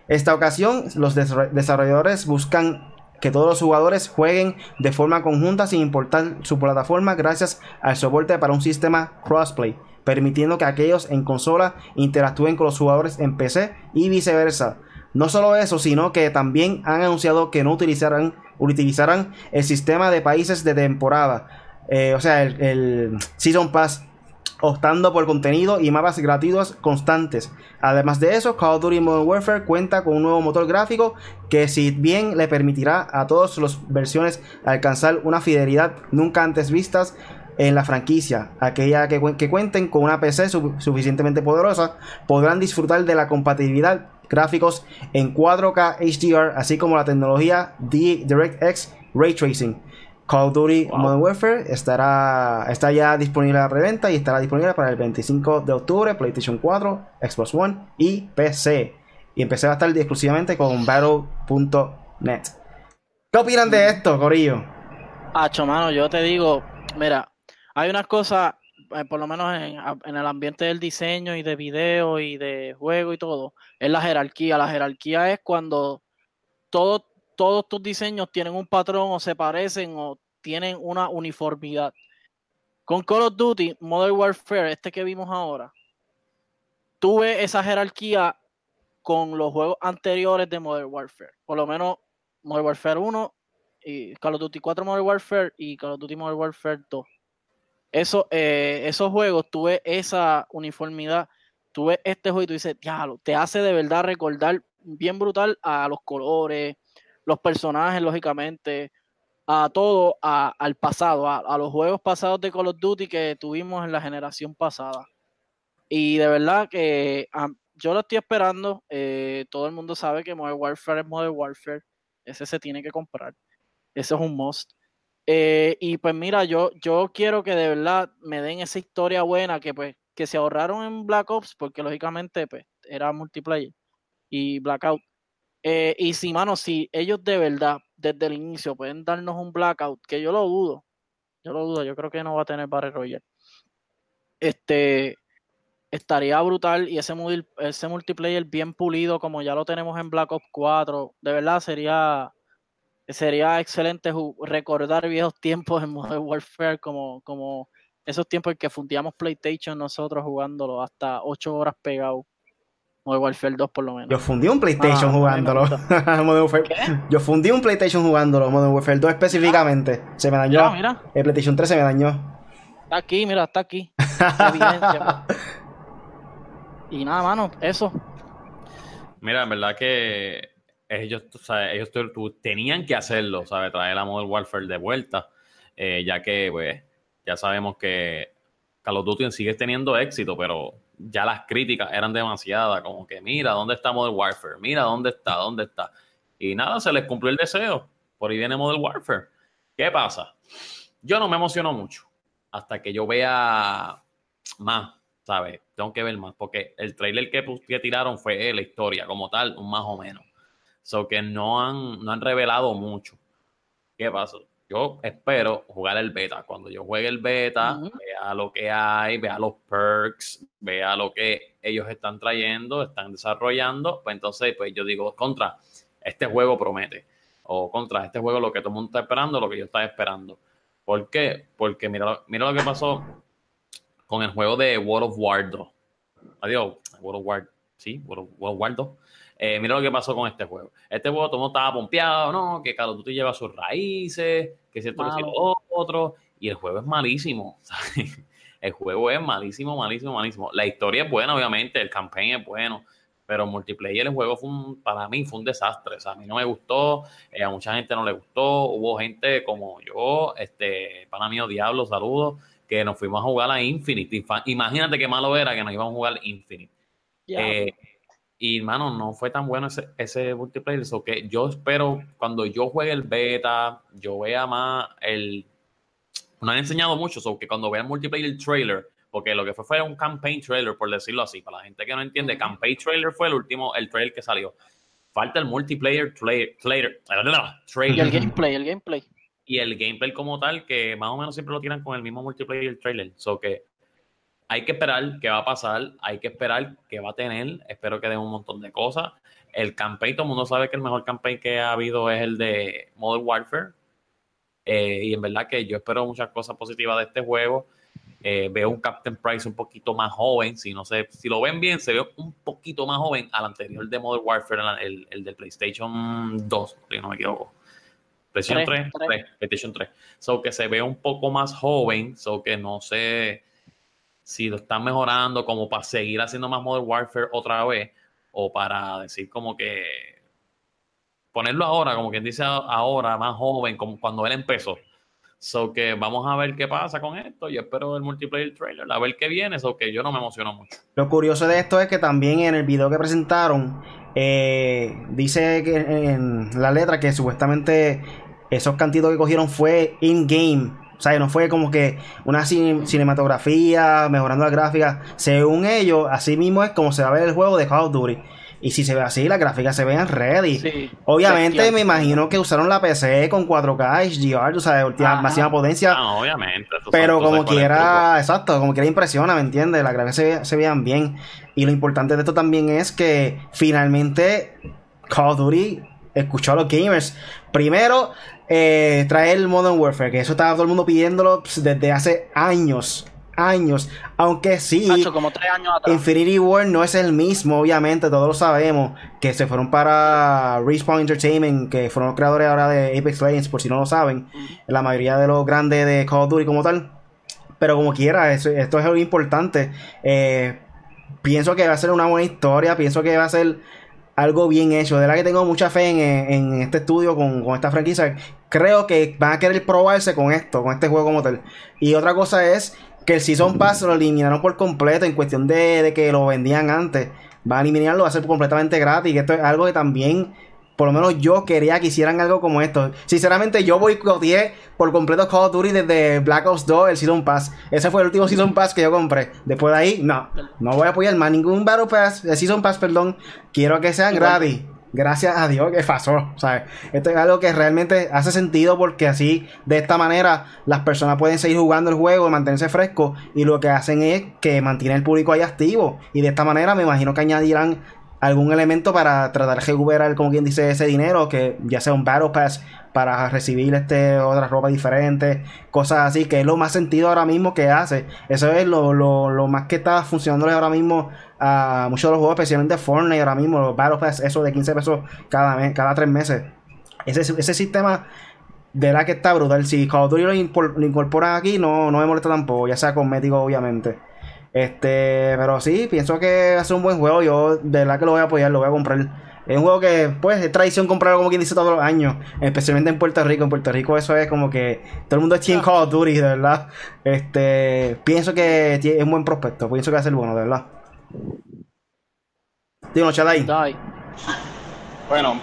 Esta ocasión, los desarrolladores buscan que todos los jugadores jueguen de forma conjunta sin importar su plataforma gracias al soporte para un sistema crossplay permitiendo que aquellos en consola interactúen con los jugadores en PC y viceversa. No solo eso, sino que también han anunciado que no utilizarán, el sistema de países de temporada, eh, o sea, el, Season Pass, optando por contenido y mapas gratuitos constantes. Además de eso, Call of Duty Modern Warfare cuenta con un nuevo motor gráfico que si bien le permitirá a todas las versiones alcanzar una fidelidad nunca antes vistas, en la franquicia, aquella que, cuenten con una PC suficientemente poderosa, podrán disfrutar de la compatibilidad gráficos en 4K HDR, así como la tecnología DirectX Ray Tracing. Call of Duty Modern Warfare estará está ya disponible a reventa y estará disponible para el 25 de octubre, PlayStation 4, Xbox One y PC. Y empecé a estar exclusivamente con Battle.net. ¿Qué opinan de esto, Corillo? Hacho, mano, yo te digo, mira, hay unas cosas, eh, por lo menos en, el ambiente del diseño y de video y de juego y todo, es la jerarquía. La jerarquía es cuando todos tus diseños tienen un patrón o se parecen o tienen una uniformidad. Con Call of Duty, Modern Warfare, este que vimos ahora, tuve esa jerarquía con los juegos anteriores de Modern Warfare. Por lo menos Modern Warfare 1 y Call of Duty 4 Modern Warfare y Call of Duty Modern Warfare 2 eso, eh, esos juegos, tuve esa uniformidad, tuve este juego y tú dices, diablo, te hace de verdad recordar bien brutal a los colores, los personajes, lógicamente, a todo, al pasado, a, los juegos pasados de Call of Duty que tuvimos en la generación pasada. Y de verdad que yo lo estoy esperando. Eh, todo el mundo sabe que Modern Warfare es Modern Warfare. Ese se tiene que comprar. Ese es un must. Eh, y pues mira, yo, yo quiero que de verdad me den esa historia buena que pues que se ahorraron en Black Ops, porque lógicamente pues era multiplayer y Blackout. Eh, y si, mano, si ellos de verdad desde el inicio pueden darnos un Blackout, que yo lo dudo, yo lo dudo, yo creo que no va a tener Battle Royale. Este estaría brutal y ese, ese multiplayer bien pulido como ya lo tenemos en Black Ops 4, de verdad sería sería excelente recordar viejos tiempos en Modern Warfare como, como esos tiempos en que fundíamos PlayStation nosotros jugándolo hasta 8 horas pegado. Modern Warfare 2 por lo menos. Yo fundí un PlayStation ah, jugándolo. Yo fundí un PlayStation jugándolo, Modern Warfare 2 específicamente. Se me dañó. Mira, El PlayStation 3 se me dañó. Está aquí, mira, está aquí. y nada, mano, eso. Mira, en verdad que ellos, ellos tenían que hacerlo, ¿sabes? Traer la Modern Warfare de vuelta, eh, ya que, pues, ya sabemos que Call of Duty sigue teniendo éxito, pero ya las críticas eran demasiadas, como que mira, ¿dónde está Modern Warfare? Mira, ¿dónde está? ¿Dónde está? Y nada, se les cumplió el deseo. Por ahí viene Modern Warfare. ¿Qué pasa? Yo no me emociono mucho hasta que yo vea más, ¿sabes? Tengo que ver más, porque el trailer que, que tiraron fue la historia como tal, más o menos. So que no han, no han revelado mucho. ¿Qué pasa? Yo espero jugar el beta. Cuando yo juegue el beta, vea lo que hay, vea los perks, vea lo que ellos están trayendo, están desarrollando. Pues entonces, pues yo digo, contra, este juego promete. O contra, este juego lo que todo el mundo está esperando, lo que yo estaba esperando. ¿Por qué? Porque mira, mira lo que pasó con el juego de World of War 2. Adiós, World of War sí, World, War 2. Eh, mira lo que pasó con este juego. Este juego todo el mundo estaba pompeado, ¿no? Que Call of Duty lleva sus raíces, que cierto que si lo otro, y el juego es malísimo. el juego es malísimo, malísimo, malísimo. La historia es buena, obviamente, el campaign es bueno, pero multiplayer el juego fue para mí fue un desastre. O sea, a mí no me gustó, eh, a mucha gente no le gustó. Hubo gente como yo, este, para mí, Diablo, saludos, que nos fuimos a jugar a Infinite. Imagínate qué malo era que nos íbamos a jugar Infinite. Eh, y, mano, no fue tan bueno ese, ese multiplayer. Eso que yo espero, cuando yo juegue el beta, yo vea más el. Nos han enseñado mucho, so que cuando vea el multiplayer trailer, porque lo que fue fue un campaign trailer, por decirlo así, para la gente que no entiende, campaign trailer fue el último, el trailer que salió. Falta el multiplayer trailer, trailer, Y el gameplay, el gameplay. Y el gameplay como tal, que más o menos siempre lo tiran con el mismo multiplayer trailer. So que hay que esperar qué va a pasar, hay que esperar qué va a tener, espero que den un montón de cosas. El campaign, todo el mundo sabe que el mejor campaign que ha habido es el de Modern Warfare. Eh, y en verdad que yo espero muchas cosas positivas de este juego. Eh, veo un Captain Price un poquito más joven. Si no sé, si lo ven bien, se ve un poquito más joven al anterior de Modern Warfare, el, el del PlayStation 2, si no me equivoco. PlayStation 3, PlayStation 3. So que se ve un poco más joven, so que no sé si lo están mejorando como para seguir haciendo más Modern Warfare otra vez o para decir como que ponerlo ahora, como quien dice ahora, más joven, como cuando él empezó. So que vamos a ver qué pasa con esto. Yo espero el multiplayer trailer, a ver qué viene. So que yo no me emociono mucho. Lo curioso de esto es que también en el video que presentaron, eh, dice que en la letra que supuestamente esos cantitos que cogieron fue in-game. O sea, no fue como que una cinematografía, mejorando la gráfica. Según ellos, así mismo es como se va a ver el juego de Call of Duty. Y si se ve así, las gráficas se ven ready. obviamente, me imagino que usaron la PC con 4K, HDR, o sea, última, máxima potencia. No, obviamente. Pero como quiera, exacto, como quiera impresiona, ¿me entiendes? Las gráficas se, se vean bien. Y lo importante de esto también es que finalmente Call of Duty escuchó a los gamers. Primero, eh, traer el Modern Warfare, que eso estaba todo el mundo pidiéndolo pues, desde hace años años. Aunque sí, como años atrás. Infinity War no es el mismo, obviamente, todos lo sabemos. Que se fueron para Respawn Entertainment, que fueron los creadores ahora de Apex Legends, por si no lo saben. La mayoría de los grandes de Call of Duty como tal. Pero como quiera, esto es algo importante. Eh, pienso que va a ser una buena historia, pienso que va a ser algo bien hecho. De verdad que tengo mucha fe en, este estudio con, con, esta franquicia. Creo que van a querer probarse con esto, con este juego como tal. Y otra cosa es que el Season Pass lo eliminaron por completo en cuestión de, que lo vendían antes. Va a eliminarlo, va a ser completamente gratis. Y esto es algo que también, por lo menos yo quería que hicieran algo como esto. Sinceramente, yo boicoteé por completo Call of Duty desde Black Ops 2, el Season Pass. Ese fue el último Season Pass que yo compré. Después de ahí, no, no voy a apoyar más ningún Battle Pass, el Season Pass, perdón. Quiero que sean gratis gracias a Dios que pasó. ¿sabes? Esto es algo que realmente hace sentido porque así, de esta manera, las personas pueden seguir jugando el juego mantenerse frescos. Y lo que hacen es que mantienen el público ahí activo. Y de esta manera me imagino que añadirán algún elemento para tratar de recuperar, como quien dice, ese dinero, que ya sea un Battle Pass para recibir este otra ropa diferente, cosas así, que es lo más sentido ahora mismo que hace. Eso es lo, lo, lo más que está funcionando ahora mismo a muchos de los juegos, especialmente Fortnite ahora mismo, los Battle Pass, eso de 15 pesos cada mes, cada tres meses. Ese, ese sistema de la que está brutal. Si Call of Duty lo, incorporan aquí, no, no me molesta tampoco, ya sea cosmético, obviamente. Este, pero sí, pienso que va a ser un buen juego. Yo de verdad que lo voy a apoyar, lo voy a comprar. Es un juego que, pues, es tradición comprarlo como quien dice todos los años. Especialmente en Puerto Rico. En Puerto Rico eso es como que todo el mundo es Team Call of Duty, de verdad. Este, pienso que es un buen prospecto. Pienso que va a ser bueno, de verdad. Digo, Chadai. Bueno,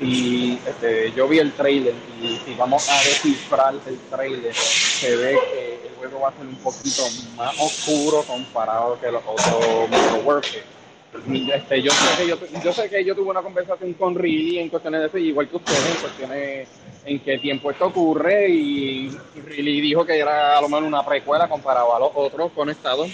y este, yo vi el trailer y si vamos a descifrar el trailer, se ve que el juego va a ser un poquito más oscuro comparado que los otros Modern Este, yo, sé que yo, yo, sé que yo tuve una conversación con Riley en cuestiones de eso, igual que ustedes, en cuestiones en qué tiempo esto ocurre, y Riley dijo que era a lo menos una precuela comparado a los otros conectados.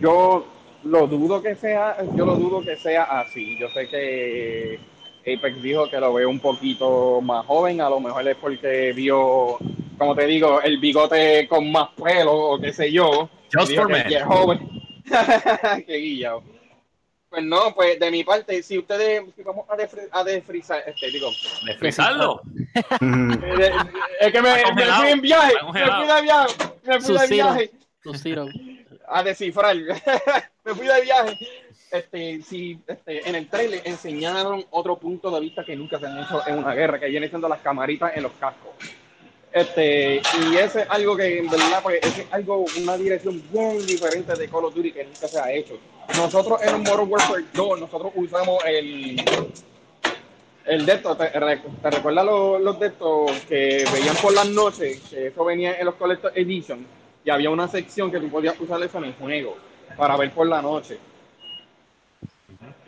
Yo lo dudo que sea, yo lo dudo que sea así. Yo sé que Apex dijo que lo ve un poquito más joven, a lo mejor es porque vio, como te digo, el bigote con más pelo o qué sé yo. Just for que es joven. qué guillado. Pues no, pues de mi parte, si ustedes, si vamos a, defri- a desfrizar, este, digo, ¿De frizarlo? Eh, es que me, me fui en viaje, me fui de viaje, me fui de viaje a descifrar, me fui de viaje. Este, si este, en el trailer enseñaron otro punto de vista que nunca se han hecho en una guerra, que viene siendo las camaritas en los cascos. Este, y ese es algo que en verdad pues, es algo, una dirección bien diferente de Call of Duty que nunca se ha hecho. Nosotros en Modern Warfare 2, nosotros usamos el, el de estos, ¿te, te recuerdas los, los de estos que veían por las noches? Que eso venía en los Collector Edition y había una sección que tú podías usar eso en el juego para ver por la noche.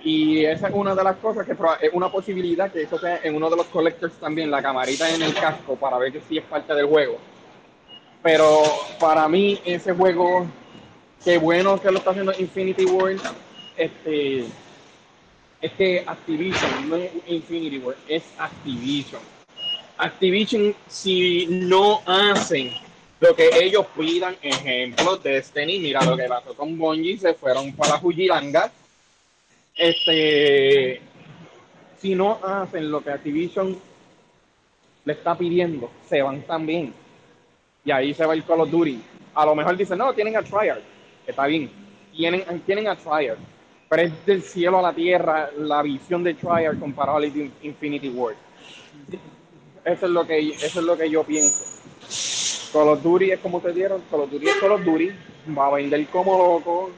Y esa es una de las cosas que es una posibilidad que eso sea en uno de los collectors también, la camarita en el casco para ver que sí es parte del juego. Pero para mí ese juego, qué bueno que lo está haciendo Infinity World, este, es que Activision no es Infinity World, es Activision. Activision si no hacen lo que ellos pidan, ejemplo, Destiny, mira lo que pasó con Bungie, se fueron para la Jujilanga. Este, si no hacen lo que Activision le está pidiendo, se van también. Y ahí se va el Call of Duty. A lo mejor dicen, no, tienen a Triad. Está bien, tienen, tienen a Triad. Pero es del cielo a la tierra la visión de Triad comparado de Infinity World. Eso es lo que, eso es lo que yo pienso. Call of Duty es como te dieron, Call of Duty es Call of Duty, va a vender como loco.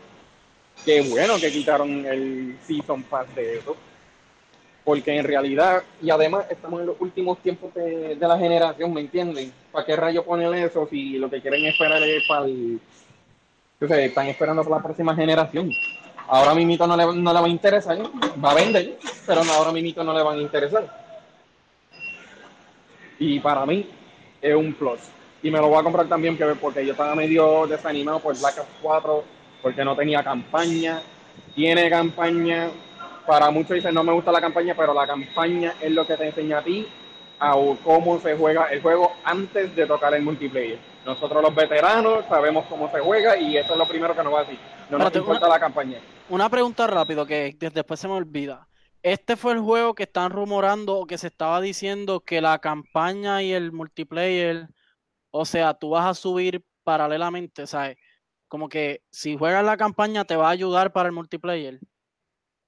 Qué bueno que quitaron el Season Pass de eso. Porque en realidad, y además estamos en los últimos tiempos de, de la generación, ¿me entienden? ¿Para qué rayo ponen eso si lo que quieren esperar es para el... sea, están esperando para la próxima generación. Ahora mismo no le, no le va a interesar, va a vender, pero ahora mismo no le van a interesar. Y para mí es un plus. Y me lo voy a comprar también que- porque yo estaba medio desanimado por Black Ops 4, porque no tenía campaña. Tiene campaña. Para muchos dicen no me gusta la campaña, pero la campaña es lo que te enseña a ti a cómo se juega el juego antes de tocar el multiplayer. Nosotros los veteranos sabemos cómo se juega y eso es lo primero que nos va a decir. No nos importa una- la campaña. Una pregunta rápido que de- después se me olvida. Este fue el juego que están rumorando o que se estaba diciendo que la campaña y el multiplayer, o sea, tú vas a subir paralelamente, ¿sabes? Como que si juegas la campaña te va a ayudar para el multiplayer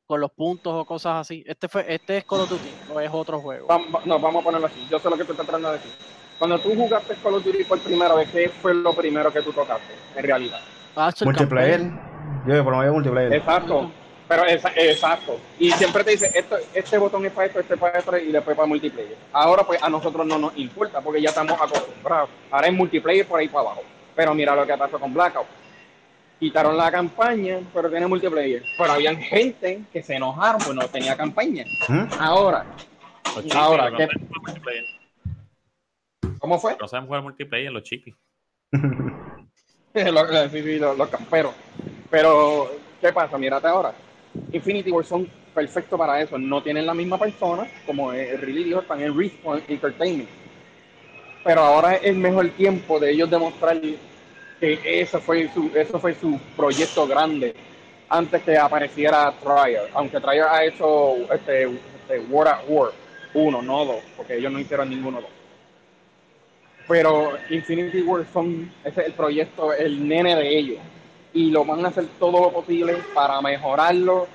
con los puntos o cosas así. Este fue, este es Call of Duty o es otro juego. No, vamos a ponerlo así. Yo sé lo que tú estás tratando de decir. Cuando tú jugaste Call of Duty por primera vez, ¿qué fue lo primero que tú tocaste en realidad? Ah, Multiplayer. campaign. Yo por lo menos multiplayer. Exacto. Pero esa- exacto. Y siempre te dice, esto, este botón es para esto, este es para esto y después para multiplayer. Ahora pues a nosotros no nos importa porque ya estamos acostumbrados. Ahora es multiplayer por ahí para abajo. Pero mira lo que pasó con Blackout. Quitaron la campaña, pero tiene multiplayer. Pero habían gente que se enojaron porque no tenía campaña. ¿Mm? Ahora, Los Ahora, ¿qué-. ¿cómo fue? No saben jugar multiplayer, los chipis. los, los- sí, sí, los- los camperos. Pero, ¿qué pasa? Mírate ahora. Infinity War son perfectos para eso. No tienen la misma persona, como el Really dijo, están en Respawn Entertainment. Pero ahora es el mejor tiempo de ellos demostrar que ese fue su, eso fue su proyecto grande antes que apareciera Trial. Aunque Trial ha hecho este, este War at War 1, no 2, porque ellos no hicieron ninguno 2 pero Infinity War son, ese es el proyecto, el nene de ellos. Y lo van a hacer todo lo posible para mejorarlo,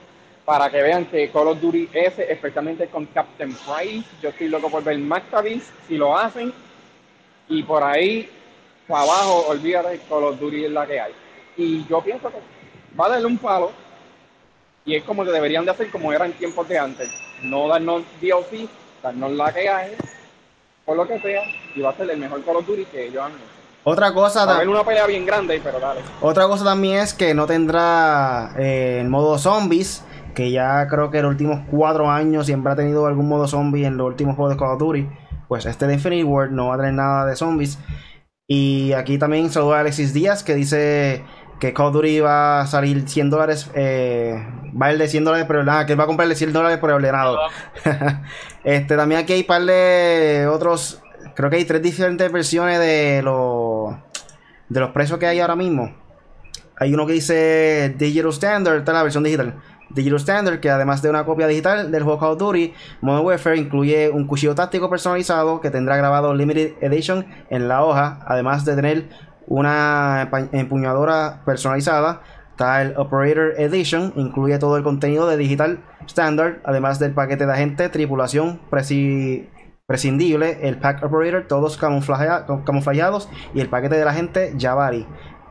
para que vean que Call of Duty S, especialmente con Captain Price, yo estoy loco por ver Mactavis, si lo hacen. Y por ahí, para abajo, olvídate, Call of Duty es la que hay. Y yo pienso que va a darle un palo. Y es como que deberían de hacer como era en tiempos de antes. No darnos DLC, darnos la que hay, por lo que sea, y va a ser el mejor Call of Duty que ellos han hecho. Otra cosa, Va a haber ta- una pelea bien grande, pero dale. otra cosa también es que no tendrá eh, el modo zombies. Que ya creo que en los últimos cuatro años siempre ha tenido algún modo zombie en los últimos juegos de Call of Duty. Pues este de Infinity World no va a tener nada de zombies. Y aquí también saluda a Alexis Díaz que dice que Call of Duty va a salir 100 dólares. Eh, va a ir de 100 dólares por ordenado. Que él va a comprarle 100 dólares por ordenado. este, también aquí hay par de otros. Creo que hay tres diferentes versiones de los de los precios que hay ahora mismo. Hay uno que dice Digital Standard, esta es la versión digital. Digital Standard, que además de una copia digital del juego Call of Duty, Modern Warfare incluye un cuchillo táctico personalizado que tendrá grabado Limited Edition en la hoja, además de tener una empuñadora personalizada. El Operator Edition, incluye todo el contenido de Digital Standard, además del paquete de agente, tripulación prescindible, el Pack Operator, todos camuflajeados, y el paquete de la gente Javari.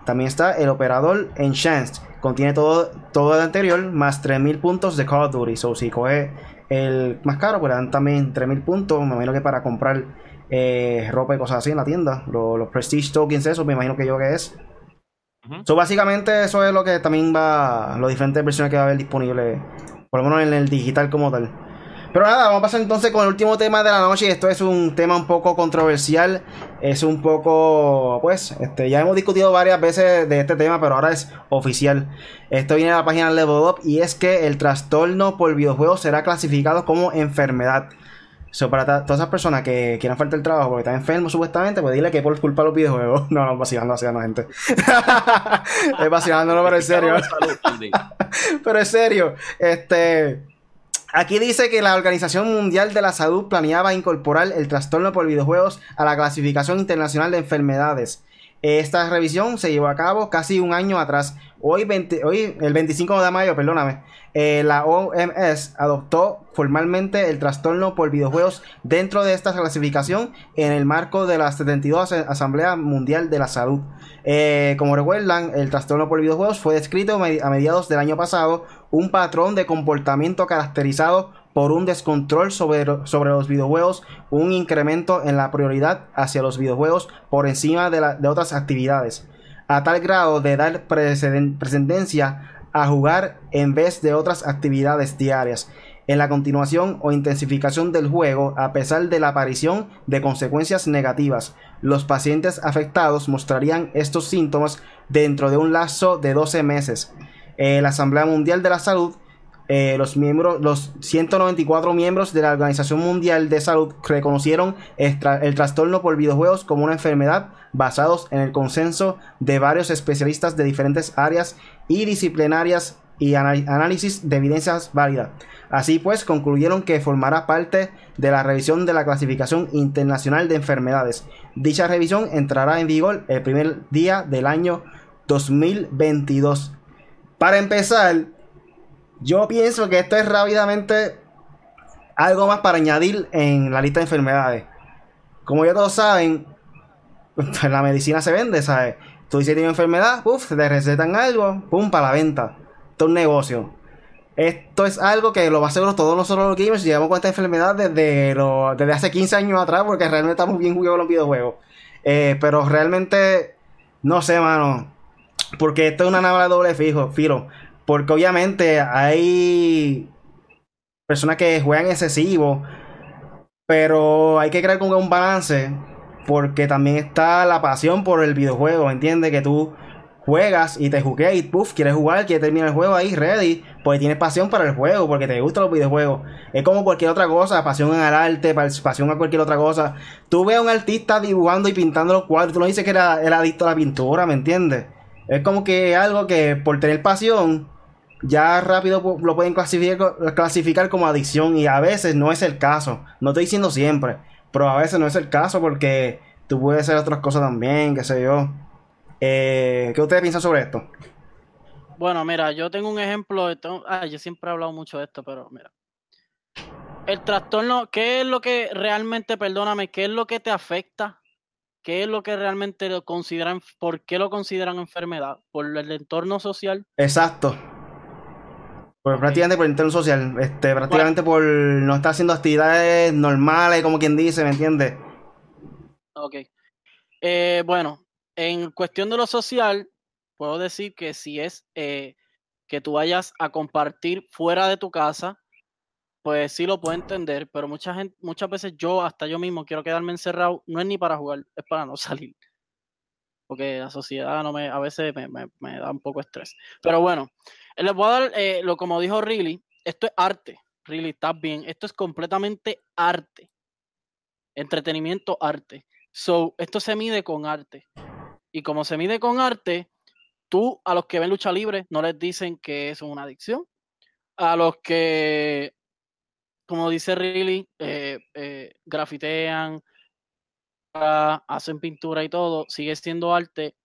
También está el operador Enhanced. Contiene todo, todo el anterior más 3000 puntos de Call of Duty. So, si coge el más caro, pues le dan también 3000 puntos. Me imagino que para comprar eh, ropa y cosas así en la tienda. Los, Prestige Tokens, eso me imagino que yo que es. So, básicamente, eso es lo que también va. Las diferentes versiones que va a haber disponible. Por lo menos en el digital como tal. Pero nada, vamos a pasar entonces con el último tema de la noche. Esto es un tema un poco controversial. Es un poco, pues, este, ya hemos discutido varias veces de este tema, pero ahora es oficial. Esto viene de la página Level Up y es que el trastorno por videojuegos será clasificado como enfermedad. So, para todas esas personas que quieran faltar el trabajo porque están enfermos supuestamente, pues dile que por culpa de los videojuegos. No, no, vacilando, vacilando, gente. es vacilándolo, pero en serio. pero en serio, este. Aquí dice que la Organización Mundial de la Salud planeaba incorporar el trastorno por videojuegos a la clasificación internacional de enfermedades. Esta revisión se llevó a cabo casi un año atrás. Hoy, el 25 de mayo, perdóname, eh, la OMS adoptó formalmente el trastorno por videojuegos dentro de esta clasificación en el marco de la 72 Asamblea Mundial de la Salud. Eh, como recuerdan, el trastorno por videojuegos fue descrito a mediados del año pasado, un patrón de comportamiento caracterizado por un descontrol sobre, sobre los videojuegos, un incremento en la prioridad hacia los videojuegos por encima de, de otras actividades, a tal grado de dar precedencia a jugar en vez de otras actividades diarias. En la continuación o intensificación del juego, a pesar de la aparición de consecuencias negativas, los pacientes afectados mostrarían estos síntomas dentro de un lazo de 12 meses. La Asamblea Mundial de la Salud eh, los miembros, los 194 miembros de la Organización Mundial de Salud reconocieron el trastorno por videojuegos como una enfermedad basados en el consenso de varios especialistas de diferentes áreas y disciplinarias y análisis de evidencias válidas. Así pues, concluyeron que formará parte de la revisión de la clasificación internacional de enfermedades. Dicha revisión entrará en vigor el primer día del año 2022. Para empezar, yo pienso que esto es rápidamente algo más para añadir en la lista de enfermedades. Como ya todos saben, pues, la medicina se vende, ¿sabes? Tú dices que tienes enfermedad, uff, te recetan algo, pum, para la venta. Esto es un negocio. Esto es algo que lo más seguro todos nosotros los gamers llevamos con esta enfermedad desde, desde hace 15 años atrás, porque realmente estamos bien jugados los videojuegos. Eh, pero realmente, no sé, mano. Porque esto es una nave de doble fijo, filo. Porque obviamente hay personas que juegan excesivo, pero hay que crear como un balance, porque también está la pasión por el videojuego, ¿entiendes? Que tú juegas y te jugué y puff, quieres jugar, quieres terminar el juego ahí, ready, porque tienes pasión para el juego, porque te gustan los videojuegos. Es como cualquier otra cosa, pasión al arte, pasión a cualquier otra cosa. Tú ves a un artista dibujando y pintando los cuadros, tú no dices que era, era adicto a la pintura, ¿me entiendes? Es como que algo que por tener pasión ya rápido lo pueden clasificar, clasificar como adicción y a veces no es el caso. No estoy diciendo siempre, pero a veces no es el caso porque tú puedes hacer otras cosas también, qué sé yo. Eh, ¿Qué ustedes piensan sobre esto? Bueno, mira, yo tengo un ejemplo. De ah, yo siempre he hablado mucho de esto, pero mira. El trastorno, ¿qué es lo que realmente, perdóname, qué es lo que te afecta? ¿Qué es lo que realmente lo consideran, por qué lo consideran enfermedad? ¿Por el entorno social? Exacto. Pues prácticamente por entorno social, este, prácticamente por no estar haciendo actividades normales, como quien dice, ¿me entiendes? Ok. Eh, bueno, en cuestión de lo social, puedo decir que si es eh, que tú vayas a compartir fuera de tu casa, pues sí lo puedo entender, pero mucha gente, muchas veces yo, hasta yo mismo, quiero quedarme encerrado, no es ni para jugar, es para no salir. Porque la sociedad no me, a veces me, da un poco estrés. Pero bueno, les voy a dar, eh, lo como dijo Riley, esto es arte. Riley, estás bien. Esto es completamente arte. Entretenimiento, arte. So, esto se mide con arte. Y como se mide con arte, tú a los que ven lucha libre no les dicen que es una adicción. a los que, como dice Riley, eh, eh, grafitean, hacen pintura y todo, sigue siendo arte.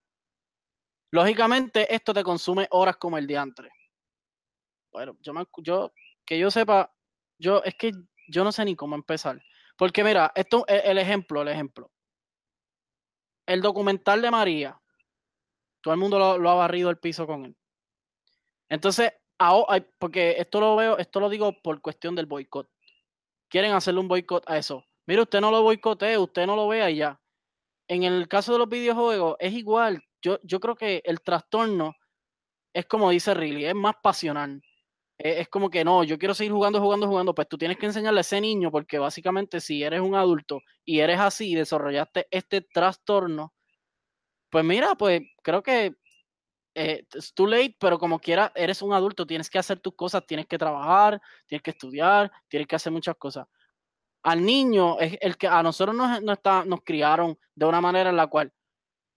Lógicamente, esto te consume horas como el diantre. Bueno, yo, me, yo que yo sepa, yo es que yo no sé ni cómo empezar. Porque mira, esto es el ejemplo, el ejemplo. El documental de María, todo el mundo lo, ha barrido el piso con él. Entonces, porque esto lo veo, esto lo digo por cuestión del boicot. Quieren hacerle un boicot a eso. Mire, usted no lo boicotee, usted no lo vea y ya. En el caso de los videojuegos es igual. Yo, yo creo que el trastorno es como dice Riley, es más pasional. Es, como que no, yo quiero seguir jugando, jugando, jugando. Pues tú tienes que enseñarle a ese niño, porque básicamente si eres un adulto y eres así y desarrollaste este trastorno, pues mira, pues creo que eh, es too late, pero como quiera, eres un adulto, tienes que hacer tus cosas, tienes que trabajar, tienes que estudiar, tienes que hacer muchas cosas. Al niño, es el que a nosotros nos, está, nos criaron de una manera en la cual,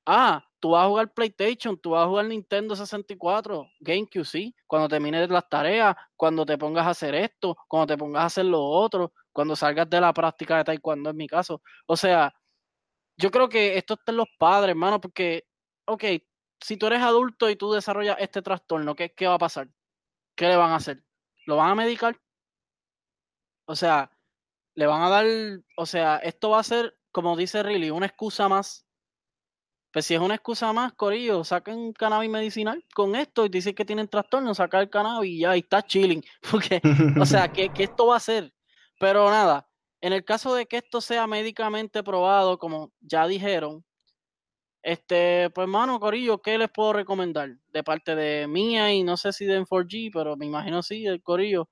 ah, tú vas a jugar PlayStation, tú vas a jugar Nintendo 64, GameCube, sí, cuando termines las tareas, cuando te pongas a hacer esto, cuando te pongas a hacer lo otro, cuando salgas de la práctica de taekwondo, en mi caso. O sea, yo creo que esto está en los padres, hermano, porque, ok, si tú eres adulto y tú desarrollas este trastorno, ¿qué, ¿qué va a pasar? ¿Qué le van a hacer? ¿Lo van a medicar? O sea, le van a dar, o sea, esto va a ser, como dice Riley, una excusa más. Pues si es una excusa más, Corillo, saquen cannabis medicinal con esto y dicen que tienen trastorno, saca el cannabis y ya, y está chilling. Porque, o sea, ¿qué, ¿qué, esto va a hacer? Pero nada, en el caso de que esto sea médicamente probado, como ya dijeron, este, pues mano, Corillo, ¿qué les puedo recomendar? De parte de mía y no sé si de M4G, pero me imagino sí, el Corillo.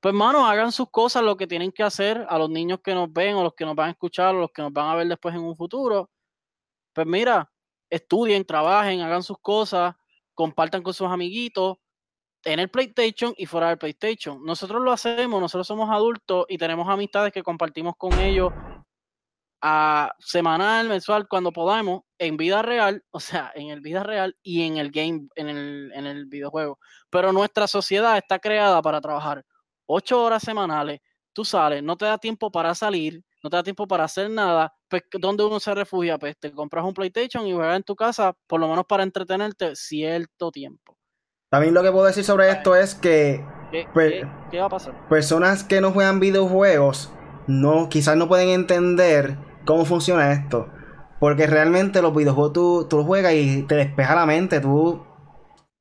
Pues mano, hagan sus cosas, lo que tienen que hacer a los niños que nos ven o los que nos van a escuchar o los que nos van a ver después en un futuro. Pues mira, estudien, trabajen, hagan sus cosas, compartan con sus amiguitos, en el PlayStation y fuera del PlayStation. Nosotros lo hacemos, nosotros somos adultos y tenemos amistades que compartimos con ellos a semanal, mensual, cuando podamos, en vida real, o sea, en el vida real y en el game, en el, en el videojuego. Pero nuestra sociedad está creada para trabajar ocho horas semanales. Tú sales, no te da tiempo para salir, no te da tiempo para hacer nada. Pues, ¿dónde uno se refugia? Pues te compras un PlayStation y juegas en tu casa, por lo menos para entretenerte cierto tiempo. También lo que puedo decir sobre esto es que ¿Qué, va a pasar? personas que no juegan videojuegos no, quizás no pueden entender cómo funciona esto. Porque realmente los videojuegos tú, tú los juegas y te despeja la mente, tú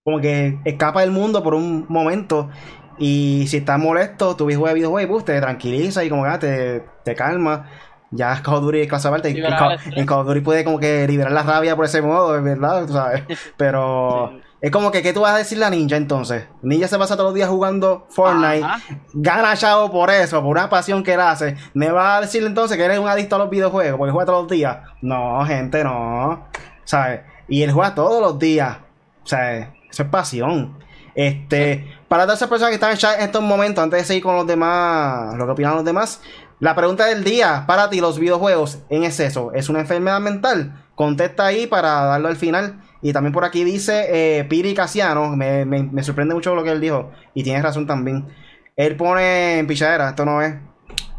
como que escapa del mundo por un momento. Y si estás molesto, tú juegas videojuegos y te tranquiliza y como que ah, te, te calma. Ya es Call of Duty clase aparte. En Call of Duty puede como que liberar la rabia por ese modo, ¿verdad? ¿sabes? Pero es como que, ¿qué tú vas a decir la ninja entonces? Ninja se pasa todos los días jugando Fortnite, gana chavo por eso, por una pasión que él hace. ¿Me vas a decir entonces que eres un adicto a los videojuegos porque juega todos los días? No, gente, no. ¿Sabes? Y él juega todos los días. O sea, eso es pasión. Este, para todas esas personas que están en chat en estos momentos, antes de seguir con los demás, lo que opinan los demás, la pregunta del día, para ti, los videojuegos en exceso, ¿es una enfermedad mental? Contesta ahí para darlo al final. Y también por aquí dice eh, Piri Casiano, me, me, sorprende mucho lo que él dijo, y tienes razón también. Él pone en pichadera, esto no es.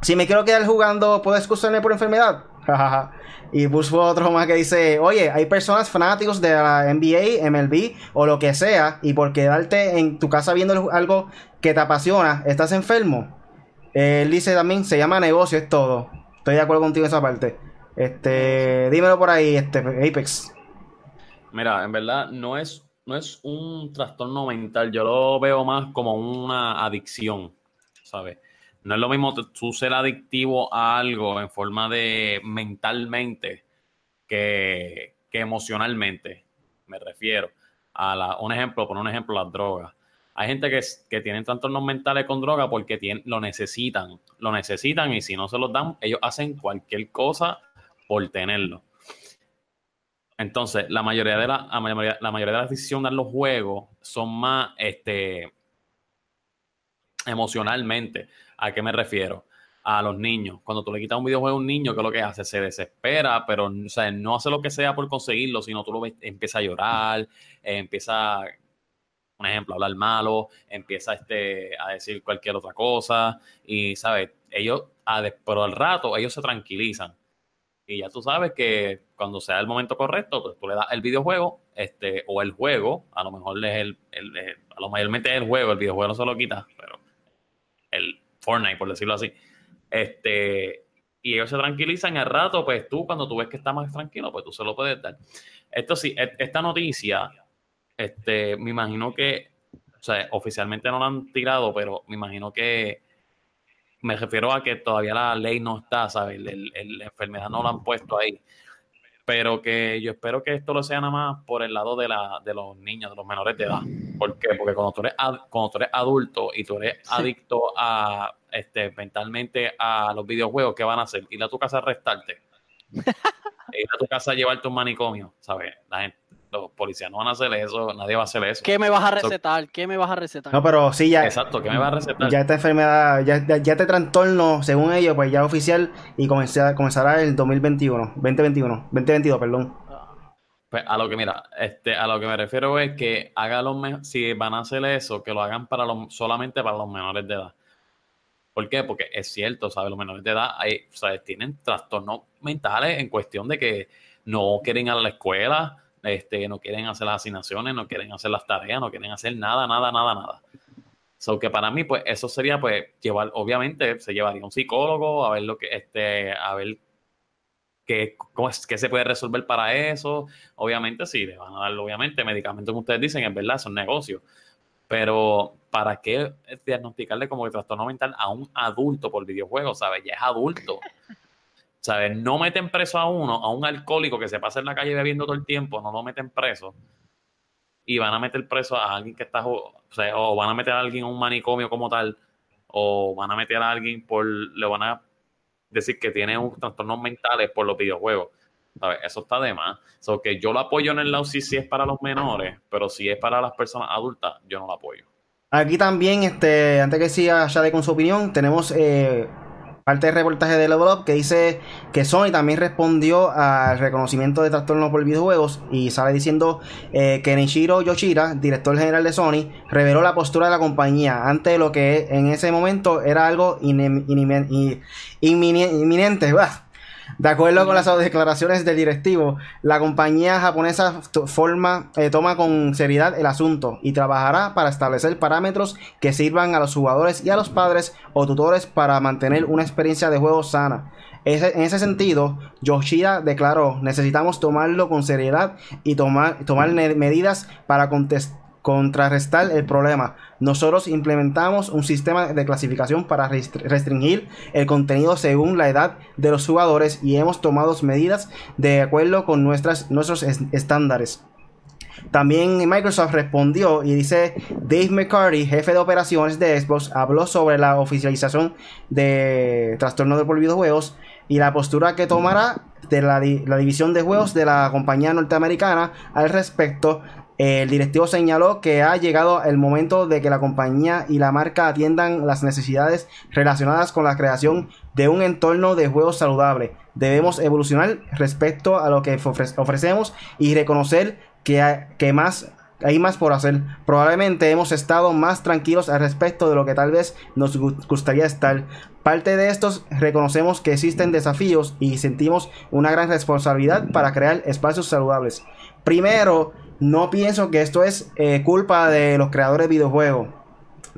Si me quiero quedar jugando, ¿puedo excusarme por enfermedad? y puso otro más que dice, oye, hay personas fanáticos de la NBA, MLB o lo que sea, y por quedarte en tu casa viendo algo que te apasiona, estás enfermo. Él dice también, se llama negocio, es todo. Estoy de acuerdo contigo en esa parte. Este, dímelo por ahí, este, Apex. Mira, en verdad no es, no es un trastorno mental, yo lo veo más como una adicción, ¿sabes? No es lo mismo tú ser adictivo a algo en forma de mentalmente que, emocionalmente, me refiero. A un ejemplo, por un ejemplo, las drogas. Hay gente que, que tienen trastornos mentales con droga porque lo necesitan, lo necesitan y si no se los dan, ellos hacen cualquier cosa por tenerlo. Entonces, la mayoría de la, la mayoría, de las decisiones de los juegos son más este, emocionalmente. ¿A qué me refiero? A los niños. Cuando tú le quitas un videojuego a un niño, ¿qué es lo que hace? Se desespera, pero o no hace lo que sea por conseguirlo, sino tú lo ves, empieza a llorar, empieza un ejemplo, hablar malo, empieza este, a decir cualquier otra cosa y, ¿sabes? Ellos, pero al rato, ellos se tranquilizan. Y ya tú sabes que cuando sea el momento correcto, pues tú le das el videojuego, este, o el juego, a lo mejor es el, el, a lo mayormente es el juego, el videojuego no se lo quita, pero el Fortnite, por decirlo así. Este, y ellos se tranquilizan al rato, pues tú, cuando tú ves que está más tranquilo, pues tú se lo puedes dar. Esto sí, e, esta noticia este, me imagino que, o sea, oficialmente no la han tirado, pero me imagino que me refiero a que todavía la ley no está, ¿sabes? la enfermedad no la han puesto ahí. Pero que yo espero que esto lo sea nada más por el lado de, la, de los niños, de los menores de edad. ¿Por qué? Porque cuando tú eres, cuando tú eres adulto y tú eres adicto a, este, mentalmente a los videojuegos, ¿qué van a hacer? Ir a tu casa a arrestarte. Ir a tu casa a llevarte un manicomio, ¿sabes? La gente, los policías no van a hacer eso, nadie va a hacer eso. ¿Qué me vas a recetar? ¿Qué me vas a recetar? No, pero sí, ya. Exacto, ¿qué me vas a recetar? Ya esta enfermedad, ya, ya, este trastorno, según ellos, pues ya oficial y comenzará, comenzará el 2021, 2021, 2022, perdón. Pues a lo que mira, este, a lo que me refiero es que hagan los si van a hacer eso, que lo hagan para los, solamente para los menores de edad. ¿Por qué? Porque es cierto, ¿sabes? Los menores de edad hay, ¿sabes? tienen trastornos mentales en cuestión de que no quieren ir a la escuela, este, no quieren hacer las asignaciones, no quieren hacer las tareas, no quieren hacer nada, nada, nada, nada. So que para mí, pues, eso sería, pues, llevar, obviamente, se llevaría un psicólogo a ver lo que, este, a ver qué, cómo es, qué se puede resolver para eso. Obviamente, sí, le van a dar, obviamente, medicamentos como ustedes dicen, es verdad, son negocios. Pero, ¿para qué diagnosticarle como que trastorno mental a un adulto por videojuego? ¿Sabes? Ya es adulto. ¿Sabes? No meten preso a uno, a un alcohólico que se pasa en la calle bebiendo todo el tiempo, no lo meten preso. Y van a meter preso a alguien que está, o, sea, o van a meter a alguien en un manicomio como tal, o van a meter a alguien por, le van a decir que tiene un trastornos mentales por los videojuegos. ¿Sabes? Eso está de más. So, que yo lo apoyo en el lado si, es para los menores, pero si es para las personas adultas, yo no lo apoyo. Aquí también, este, antes que siga Shade con su opinión, tenemos eh, parte del reportaje de Level que dice que Sony también respondió al reconocimiento de trastornos por videojuegos y sale diciendo eh, que Nishiro Yoshida, director general de Sony, reveló la postura de la compañía ante lo que en ese momento era algo inminente. De acuerdo con las declaraciones del directivo, la compañía japonesa forma, eh, toma con seriedad el asunto y trabajará para establecer parámetros que sirvan a los jugadores y a los padres o tutores para mantener una experiencia de juego sana. en ese sentido, Yoshida declaró, necesitamos tomarlo con seriedad y tomar, tomar medidas para contestar contrarrestar el problema. Nosotros implementamos un sistema de clasificación para restringir el contenido según la edad de los jugadores y hemos tomado medidas de acuerdo con nuestras, nuestros estándares. También Microsoft respondió y dice Dave McCarty, jefe de operaciones de Xbox, habló sobre la oficialización de trastorno de por videojuegos y la postura que tomará de la, la, división de juegos de la compañía norteamericana al respecto el directivo señaló que ha llegado el momento de que la compañía y la marca atiendan las necesidades relacionadas con la creación de un entorno de juegos saludable. Debemos evolucionar respecto a lo que ofrecemos y reconocer que, hay, más hay más por hacer. Probablemente hemos estado más tranquilos al respecto de lo que tal vez nos gustaría estar. Parte de estos reconocemos que existen desafíos y sentimos una gran responsabilidad para crear espacios saludables. Primero, no pienso que esto es eh, culpa de los creadores de videojuegos.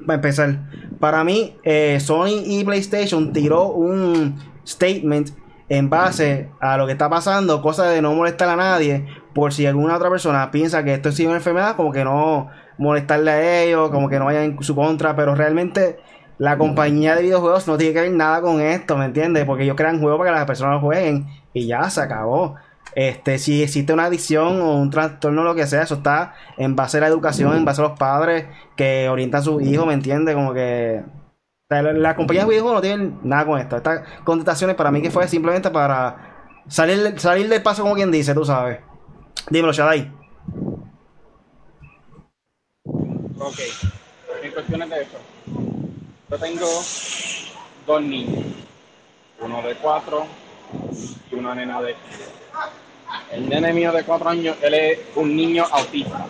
Para empezar, para mí, eh, Sony y PlayStation tiró un statement en base a lo que está pasando, cosa de no molestar a nadie, por si alguna otra persona piensa que esto es una enfermedad, como que no molestarle a ellos, como que no vayan en su contra, pero realmente la compañía de videojuegos no tiene que ver nada con esto, ¿me entiendes? Porque ellos crean juegos para que las personas jueguen y ya se acabó. Este, si existe una adicción o un trastorno o lo que sea, eso está en base a la educación, en base a los padres que orientan a sus hijos, ¿me entiendes? Como que la, compañía de videojuegos no tiene nada con esto. Estas contestaciones para mí que fue simplemente para salir, salir del paso como quien dice, tú sabes. Dímelo, Shadai. Ok, en cuestiones de eso. Yo tengo dos niños, uno de cuatro y una nena de el nene mío de cuatro años, él es un niño autista.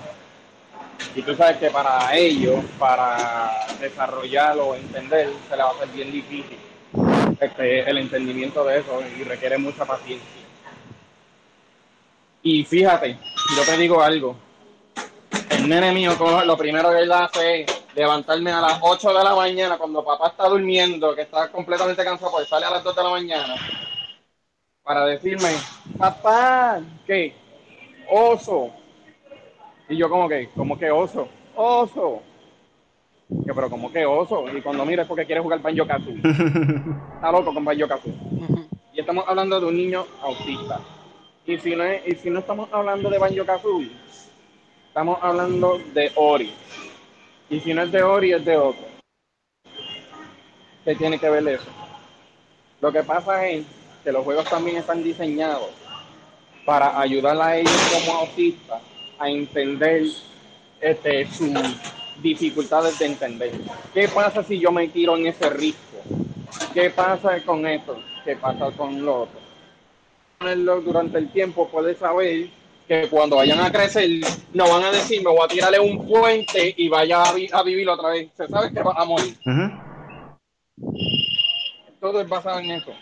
Y tú sabes que para ellos, para desarrollarlo o entender, se le va a hacer bien difícil este, el entendimiento de eso y requiere mucha paciencia. Y fíjate, yo te digo algo. El nene mío, lo primero que él hace es levantarme a las 8 de la mañana cuando papá está durmiendo, que está completamente cansado, pues sale a las 2 de la mañana para decirme, papá, ¿qué? Oso. Y yo como que, como que oso, oso. Que, pero como que oso. Y cuando mira es porque quiere jugar Banjo Kazooie. Está loco con Banjo Kazooie. Y estamos hablando de un niño autista. Y si no, y si no estamos hablando de Banjo Kazooie, estamos hablando de Ori. Y si no es de Ori, es de otro. ¿Qué tiene que ver eso? Lo que pasa es que los juegos también están diseñados para ayudar a ellos como autistas a entender este, sus dificultades de entender. ¿Qué pasa si yo me tiro en ese risco? ¿Qué pasa con esto? ¿Qué pasa con lo otro? Durante el tiempo puede saber que cuando vayan a crecer no van a decir me voy a tirarle un puente y vaya a, vivir otra vez. Se sabe que va a morir. Todo es basado en eso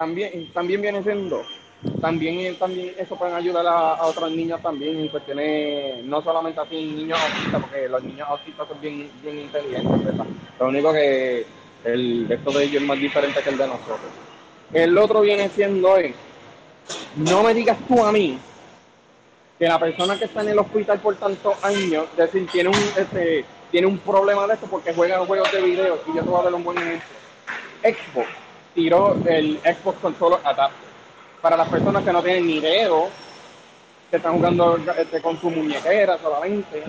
también, también viene siendo, también, también eso puede ayudar a, otros niños también en cuestiones, no solamente así niños autistas, porque los niños autistas son bien, bien inteligentes, ¿verdad? Lo único que el de ellos es más diferente que el de nosotros. El otro viene siendo es, no me digas tú a mí que la persona que está en el hospital por tantos años, decir, tiene un, este, tiene un problema de esto porque juega juegos de video, y yo te voy a dar un buen ejemplo. Xbox tiró el Xbox Controller Adapter. Para las personas que no tienen ni dedo, que están jugando este, con su muñequera solamente.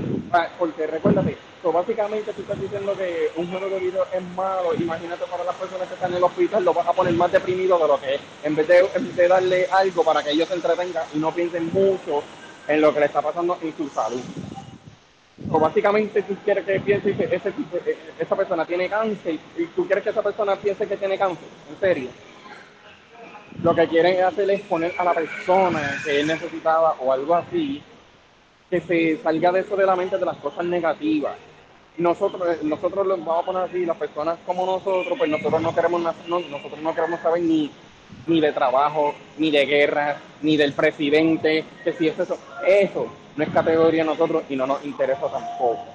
Porque recuérdate, básicamente tú estás diciendo que un juego de video es malo. Imagínate para las personas que están en el hospital, lo vas a poner más deprimido de lo que es. En vez de, en vez de darle algo para que ellos se entretengan y no piensen mucho en lo que le está pasando en su salud o básicamente tú quieres que piense que ese esa persona tiene cáncer y tú quieres que esa persona piense que tiene cáncer, en serio. Lo que quieren hacer es poner a la persona que es necesitada o algo así, que se salga de eso de la mente de las cosas negativas. Nosotros, eh, nosotros lo vamos a poner así, las personas como nosotros, pues nosotros no queremos, nosotros no queremos saber ni, ni de trabajo, ni de guerra, ni del presidente, que si es eso. Eso no es categoría de nosotros y no nos interesa tampoco.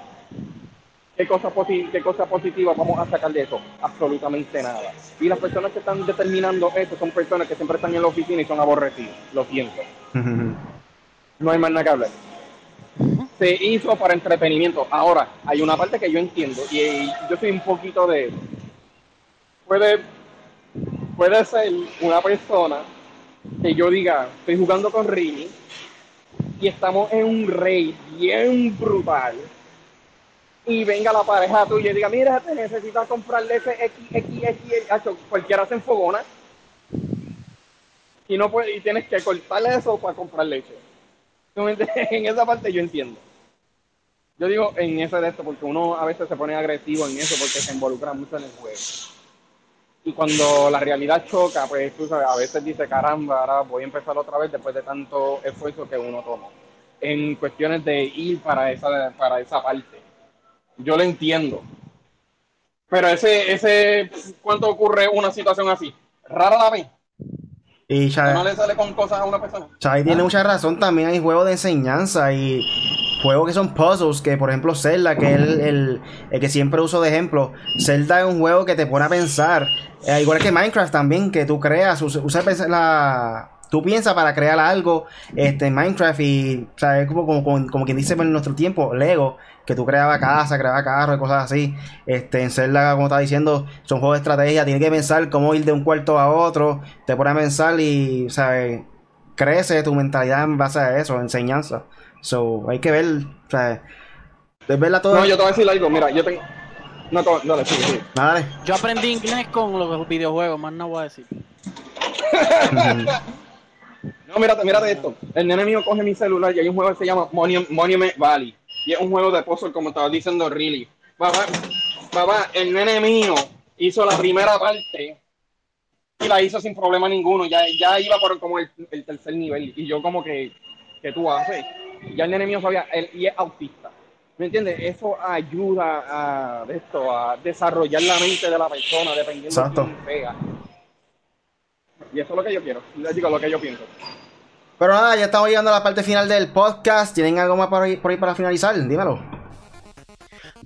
¿Qué cosa, ¿Qué cosa positiva vamos a sacar de eso? Absolutamente nada. Y las personas que están determinando eso son personas que siempre están en la oficina y son aborrecidos. Lo siento. No hay más nada que hablar. Se hizo para entretenimiento. Ahora, hay una parte que yo entiendo y yo soy un poquito de... Puede, puede ser una persona que yo diga, estoy jugando con Rini y estamos en un rey bien brutal y venga la pareja tuya y diga, mira, te necesitas comprarle ese X, X, X, cualquiera se enfogona y no puede, y tienes que cortarle eso para comprar leche. En esa parte yo entiendo. Yo digo en ese de esto porque uno a veces se pone agresivo en eso porque se involucra mucho en el juego. Y cuando la realidad choca, pues tú sabes, a veces dice, caramba, ahora voy a empezar otra vez después de tanto esfuerzo que uno toma. En cuestiones de ir para esa, para esa parte. Yo lo entiendo. Pero ese, ese, ¿cuánto ocurre una situación así? Rara la vez. Y no le sale con cosas a una persona. Chai tiene mucha razón, también hay juegos de enseñanza y juegos que son puzzles, que por ejemplo Zelda, que es el, que siempre uso de ejemplo. Zelda es un juego que te pone a pensar, eh, igual que Minecraft también, que tú creas, usa, la... Tú piensas para crear algo este, Minecraft y, o es como, como, como, quien dice en nuestro tiempo, Lego, que tú creabas casa, creabas carros y cosas así. Este, en Zelda, como estaba diciendo, son juegos de estrategia, tienes que pensar cómo ir de un cuarto a otro, te pone a pensar y, ¿sabes? Crece tu mentalidad en base a eso, enseñanza. So, hay que ver, o sea, verla toda. No, yo te voy a decir algo, mira, yo tengo. No, no, dale, sí, sí. Dale. Yo aprendí inglés con los videojuegos, más no voy a decir. no, mírate, mírate esto. El nene mío coge mi celular y hay un juego que se llama Monument, Valley. Y es un juego de puzzle, como estaba diciendo Really. Papá, papá, el nene mío hizo la primera parte y la hizo sin problema ninguno. Ya, ya iba por como el, el tercer nivel. Y yo como que, ¿qué tú haces? Ya el nene mío sabía, él y es autista. ¿Me entiendes? Eso ayuda a esto, a desarrollar la mente de la persona, dependiendo Exacto. de quién sea. Y eso es lo que yo quiero, les digo lo que yo pienso. Pero nada, ya estamos llegando a la parte final del podcast. ¿Tienen algo más por ahí, por ahí para finalizar? Dímelo.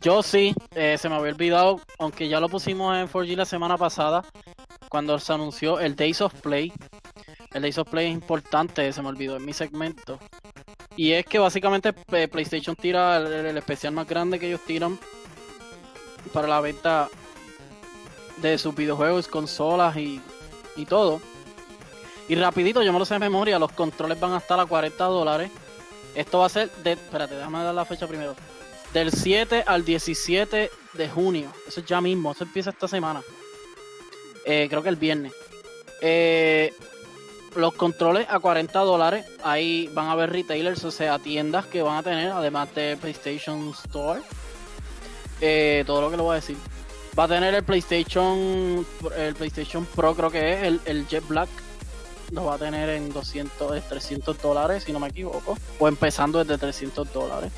Yo sí, eh, se me había olvidado, aunque ya lo pusimos en 4G la semana pasada, cuando se anunció el Days of Play. El Days of Play es importante, se me olvidó en mi segmento. Y es que básicamente eh, PlayStation tira el, especial más grande que ellos tiran para la venta de sus videojuegos, consolas y, y todo. Y rapidito, yo me lo sé de memoria, los controles van a estar a 40 dólares. Esto va a ser de... Espérate, déjame dar la fecha primero. Del 7 al 17 de junio. Eso es ya mismo, eso empieza esta semana. Eh, creo que el viernes. Eh, los controles a 40 dólares. Ahí van a haber retailers, o sea, tiendas que van a tener, además de PlayStation Store. Eh, todo lo que le voy a decir. Va a tener el PlayStation el PlayStation Pro, creo que es el, el Jet Black. Lo va a tener en 200, eh, 300 dólares, si no me equivoco. O empezando desde 300 dólares.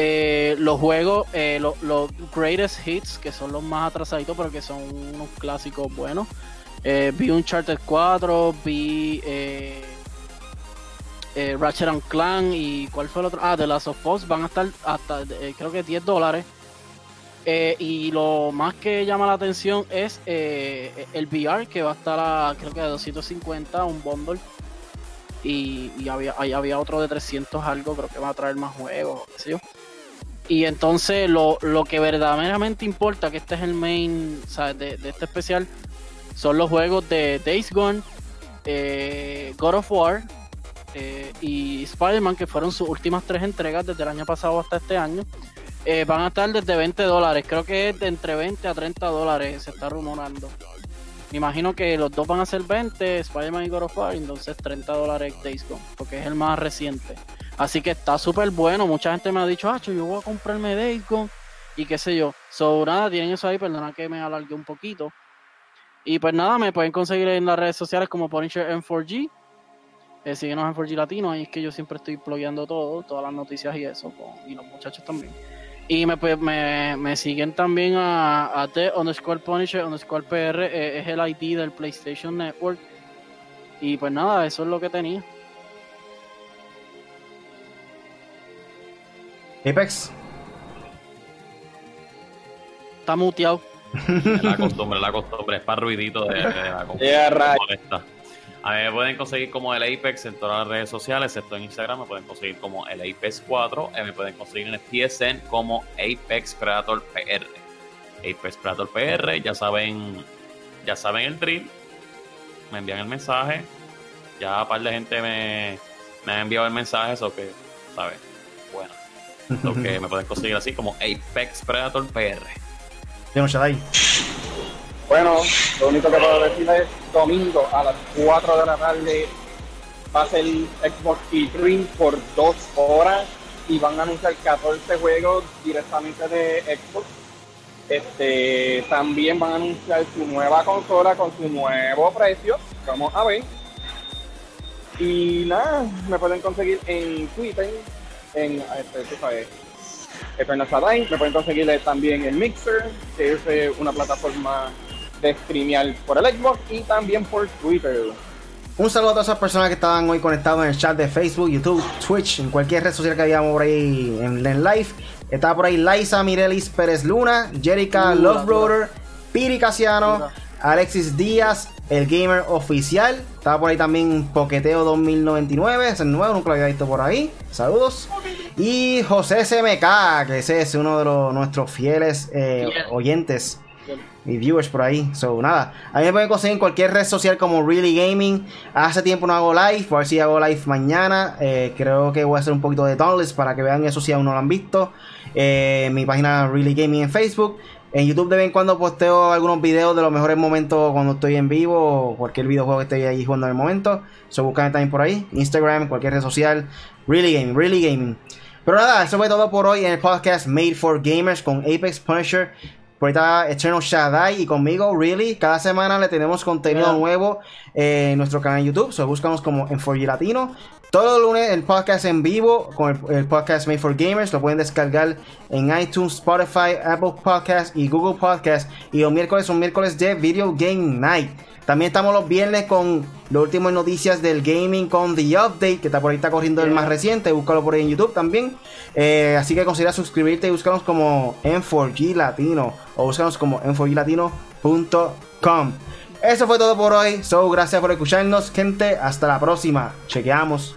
Eh, los juegos, eh, lo- los greatest hits, que son los más atrasaditos, pero que son unos clásicos buenos. Eh, vi Uncharted 4, vi eh, eh, Ratchet and Clank y ¿cuál fue el otro? Ah, The Last of Us van a estar hasta creo que 10 dólares. Y lo más que llama la atención es el VR que va a estar a creo que a 250, un bundle. Y, y había, ahí había otro de 300 algo, creo que va a traer más juegos, qué sé yo. Y entonces lo, lo que verdaderamente importa, que este es el main ¿sabes? De, de este especial, son los juegos de Days Gone, eh, God of War eh, y Spider-Man, que fueron sus últimas tres entregas desde el año pasado hasta este año. Eh, van a estar desde 20 dólares, creo que es de entre 20 a 30 dólares, se está rumorando. Me imagino que los dos van a ser 20, Spider-Man y God of War, entonces 30 dólares Days Gone, porque es el más reciente. Así que está súper bueno, mucha gente me ha dicho, ah, yo voy a comprarme Gone, y qué sé yo. So, nada, tienen eso ahí, perdona que me alargué un poquito. Y pues nada, me pueden conseguir en las redes sociales como Punisher M4G. Eh, síguenos en 4G Latino, ahí es que yo siempre estoy plugueando todo, todas las noticias y eso, y los muchachos también. Y me, pues, me, me siguen también a, a The underscore Punisher underscore PR, eh, es el ID del PlayStation Network. Y pues nada, eso es lo que tenía. Apex. Está muteado. Es la costumbre, es la costumbre, es para ruidito de, de la Yeah, right. molesta. A mí me pueden conseguir como el Apex en todas las redes sociales, excepto en Instagram, me pueden conseguir como el Apex 4, eh, me pueden conseguir en el PSN como Apex Predator PR. Apex Predator PR, ya saben, ya saben el drill, me envían el mensaje, ya un par de gente me, me ha enviado el mensaje, eso que, ¿sabes? Bueno, lo que me pueden conseguir así como Apex Predator PR. Bueno, lo único que puedo decir es domingo a las 4 de la tarde va a ser Xbox E3 por dos horas y van a anunciar 14 juegos directamente de Xbox. Este, también van a anunciar su nueva consola con su nuevo precio. Vamos a ver. Y nada, me pueden conseguir en Twitter, en este, tú sabes, Eternal Sadai. Me pueden conseguir también en Mixer, que es eh, una plataforma de streamear por el Xbox y también por Twitter. Un saludo a todas esas personas que estaban hoy conectados en el chat de Facebook, YouTube, Twitch, en cualquier red social que habíamos por ahí en, en live. Estaba por ahí Liza Mirelis Pérez Luna, Jerica Dura, Lovebroder, Piri Casiano. Alexis Díaz, el gamer oficial. Estaba por ahí también Poqueteo 2099, es el nuevo, nunca lo había visto por ahí. Saludos. Y José SMK, que ese es uno de los, nuestros fieles eh, oyentes y viewers por ahí. So, nada. A mí me pueden conseguir en cualquier red social como Really Gaming. Hace tiempo no hago live. Voy a ver si hago live mañana. Eh, creo que voy a hacer un poquito de downloads para que vean eso si aún no lo han visto. Eh, mi página Really Gaming en Facebook. En YouTube de vez en cuando posteo algunos videos de los mejores momentos cuando estoy en vivo o cualquier videojuego que esté ahí jugando en el momento. So, buscan también por ahí. Instagram, cualquier red social. Really Gaming, Really Gaming. Pero nada, eso fue todo por hoy en el podcast Made for Gamers con Apex Punisher. Por ahí está Eternal Shaddai y conmigo, Really. Cada semana le tenemos contenido Yeah. nuevo eh, en nuestro canal de YouTube. So, búscanos como en 4G Latino. Todos los lunes el podcast en vivo con el, el, podcast Made for Gamers. Lo pueden descargar en iTunes, Spotify, Apple Podcast y Google Podcast. Y los miércoles son miércoles de Video Game Night. También estamos los viernes con las últimas noticias del gaming con The Update, que está por ahí está corriendo el más reciente. Búscalo por ahí en YouTube también. Eh, así que considera suscribirte y búscanos como M4G Latino o búscanos como m4glatino.com. Eso fue todo por hoy. So, gracias por escucharnos, gente. Hasta la próxima. Chequeamos.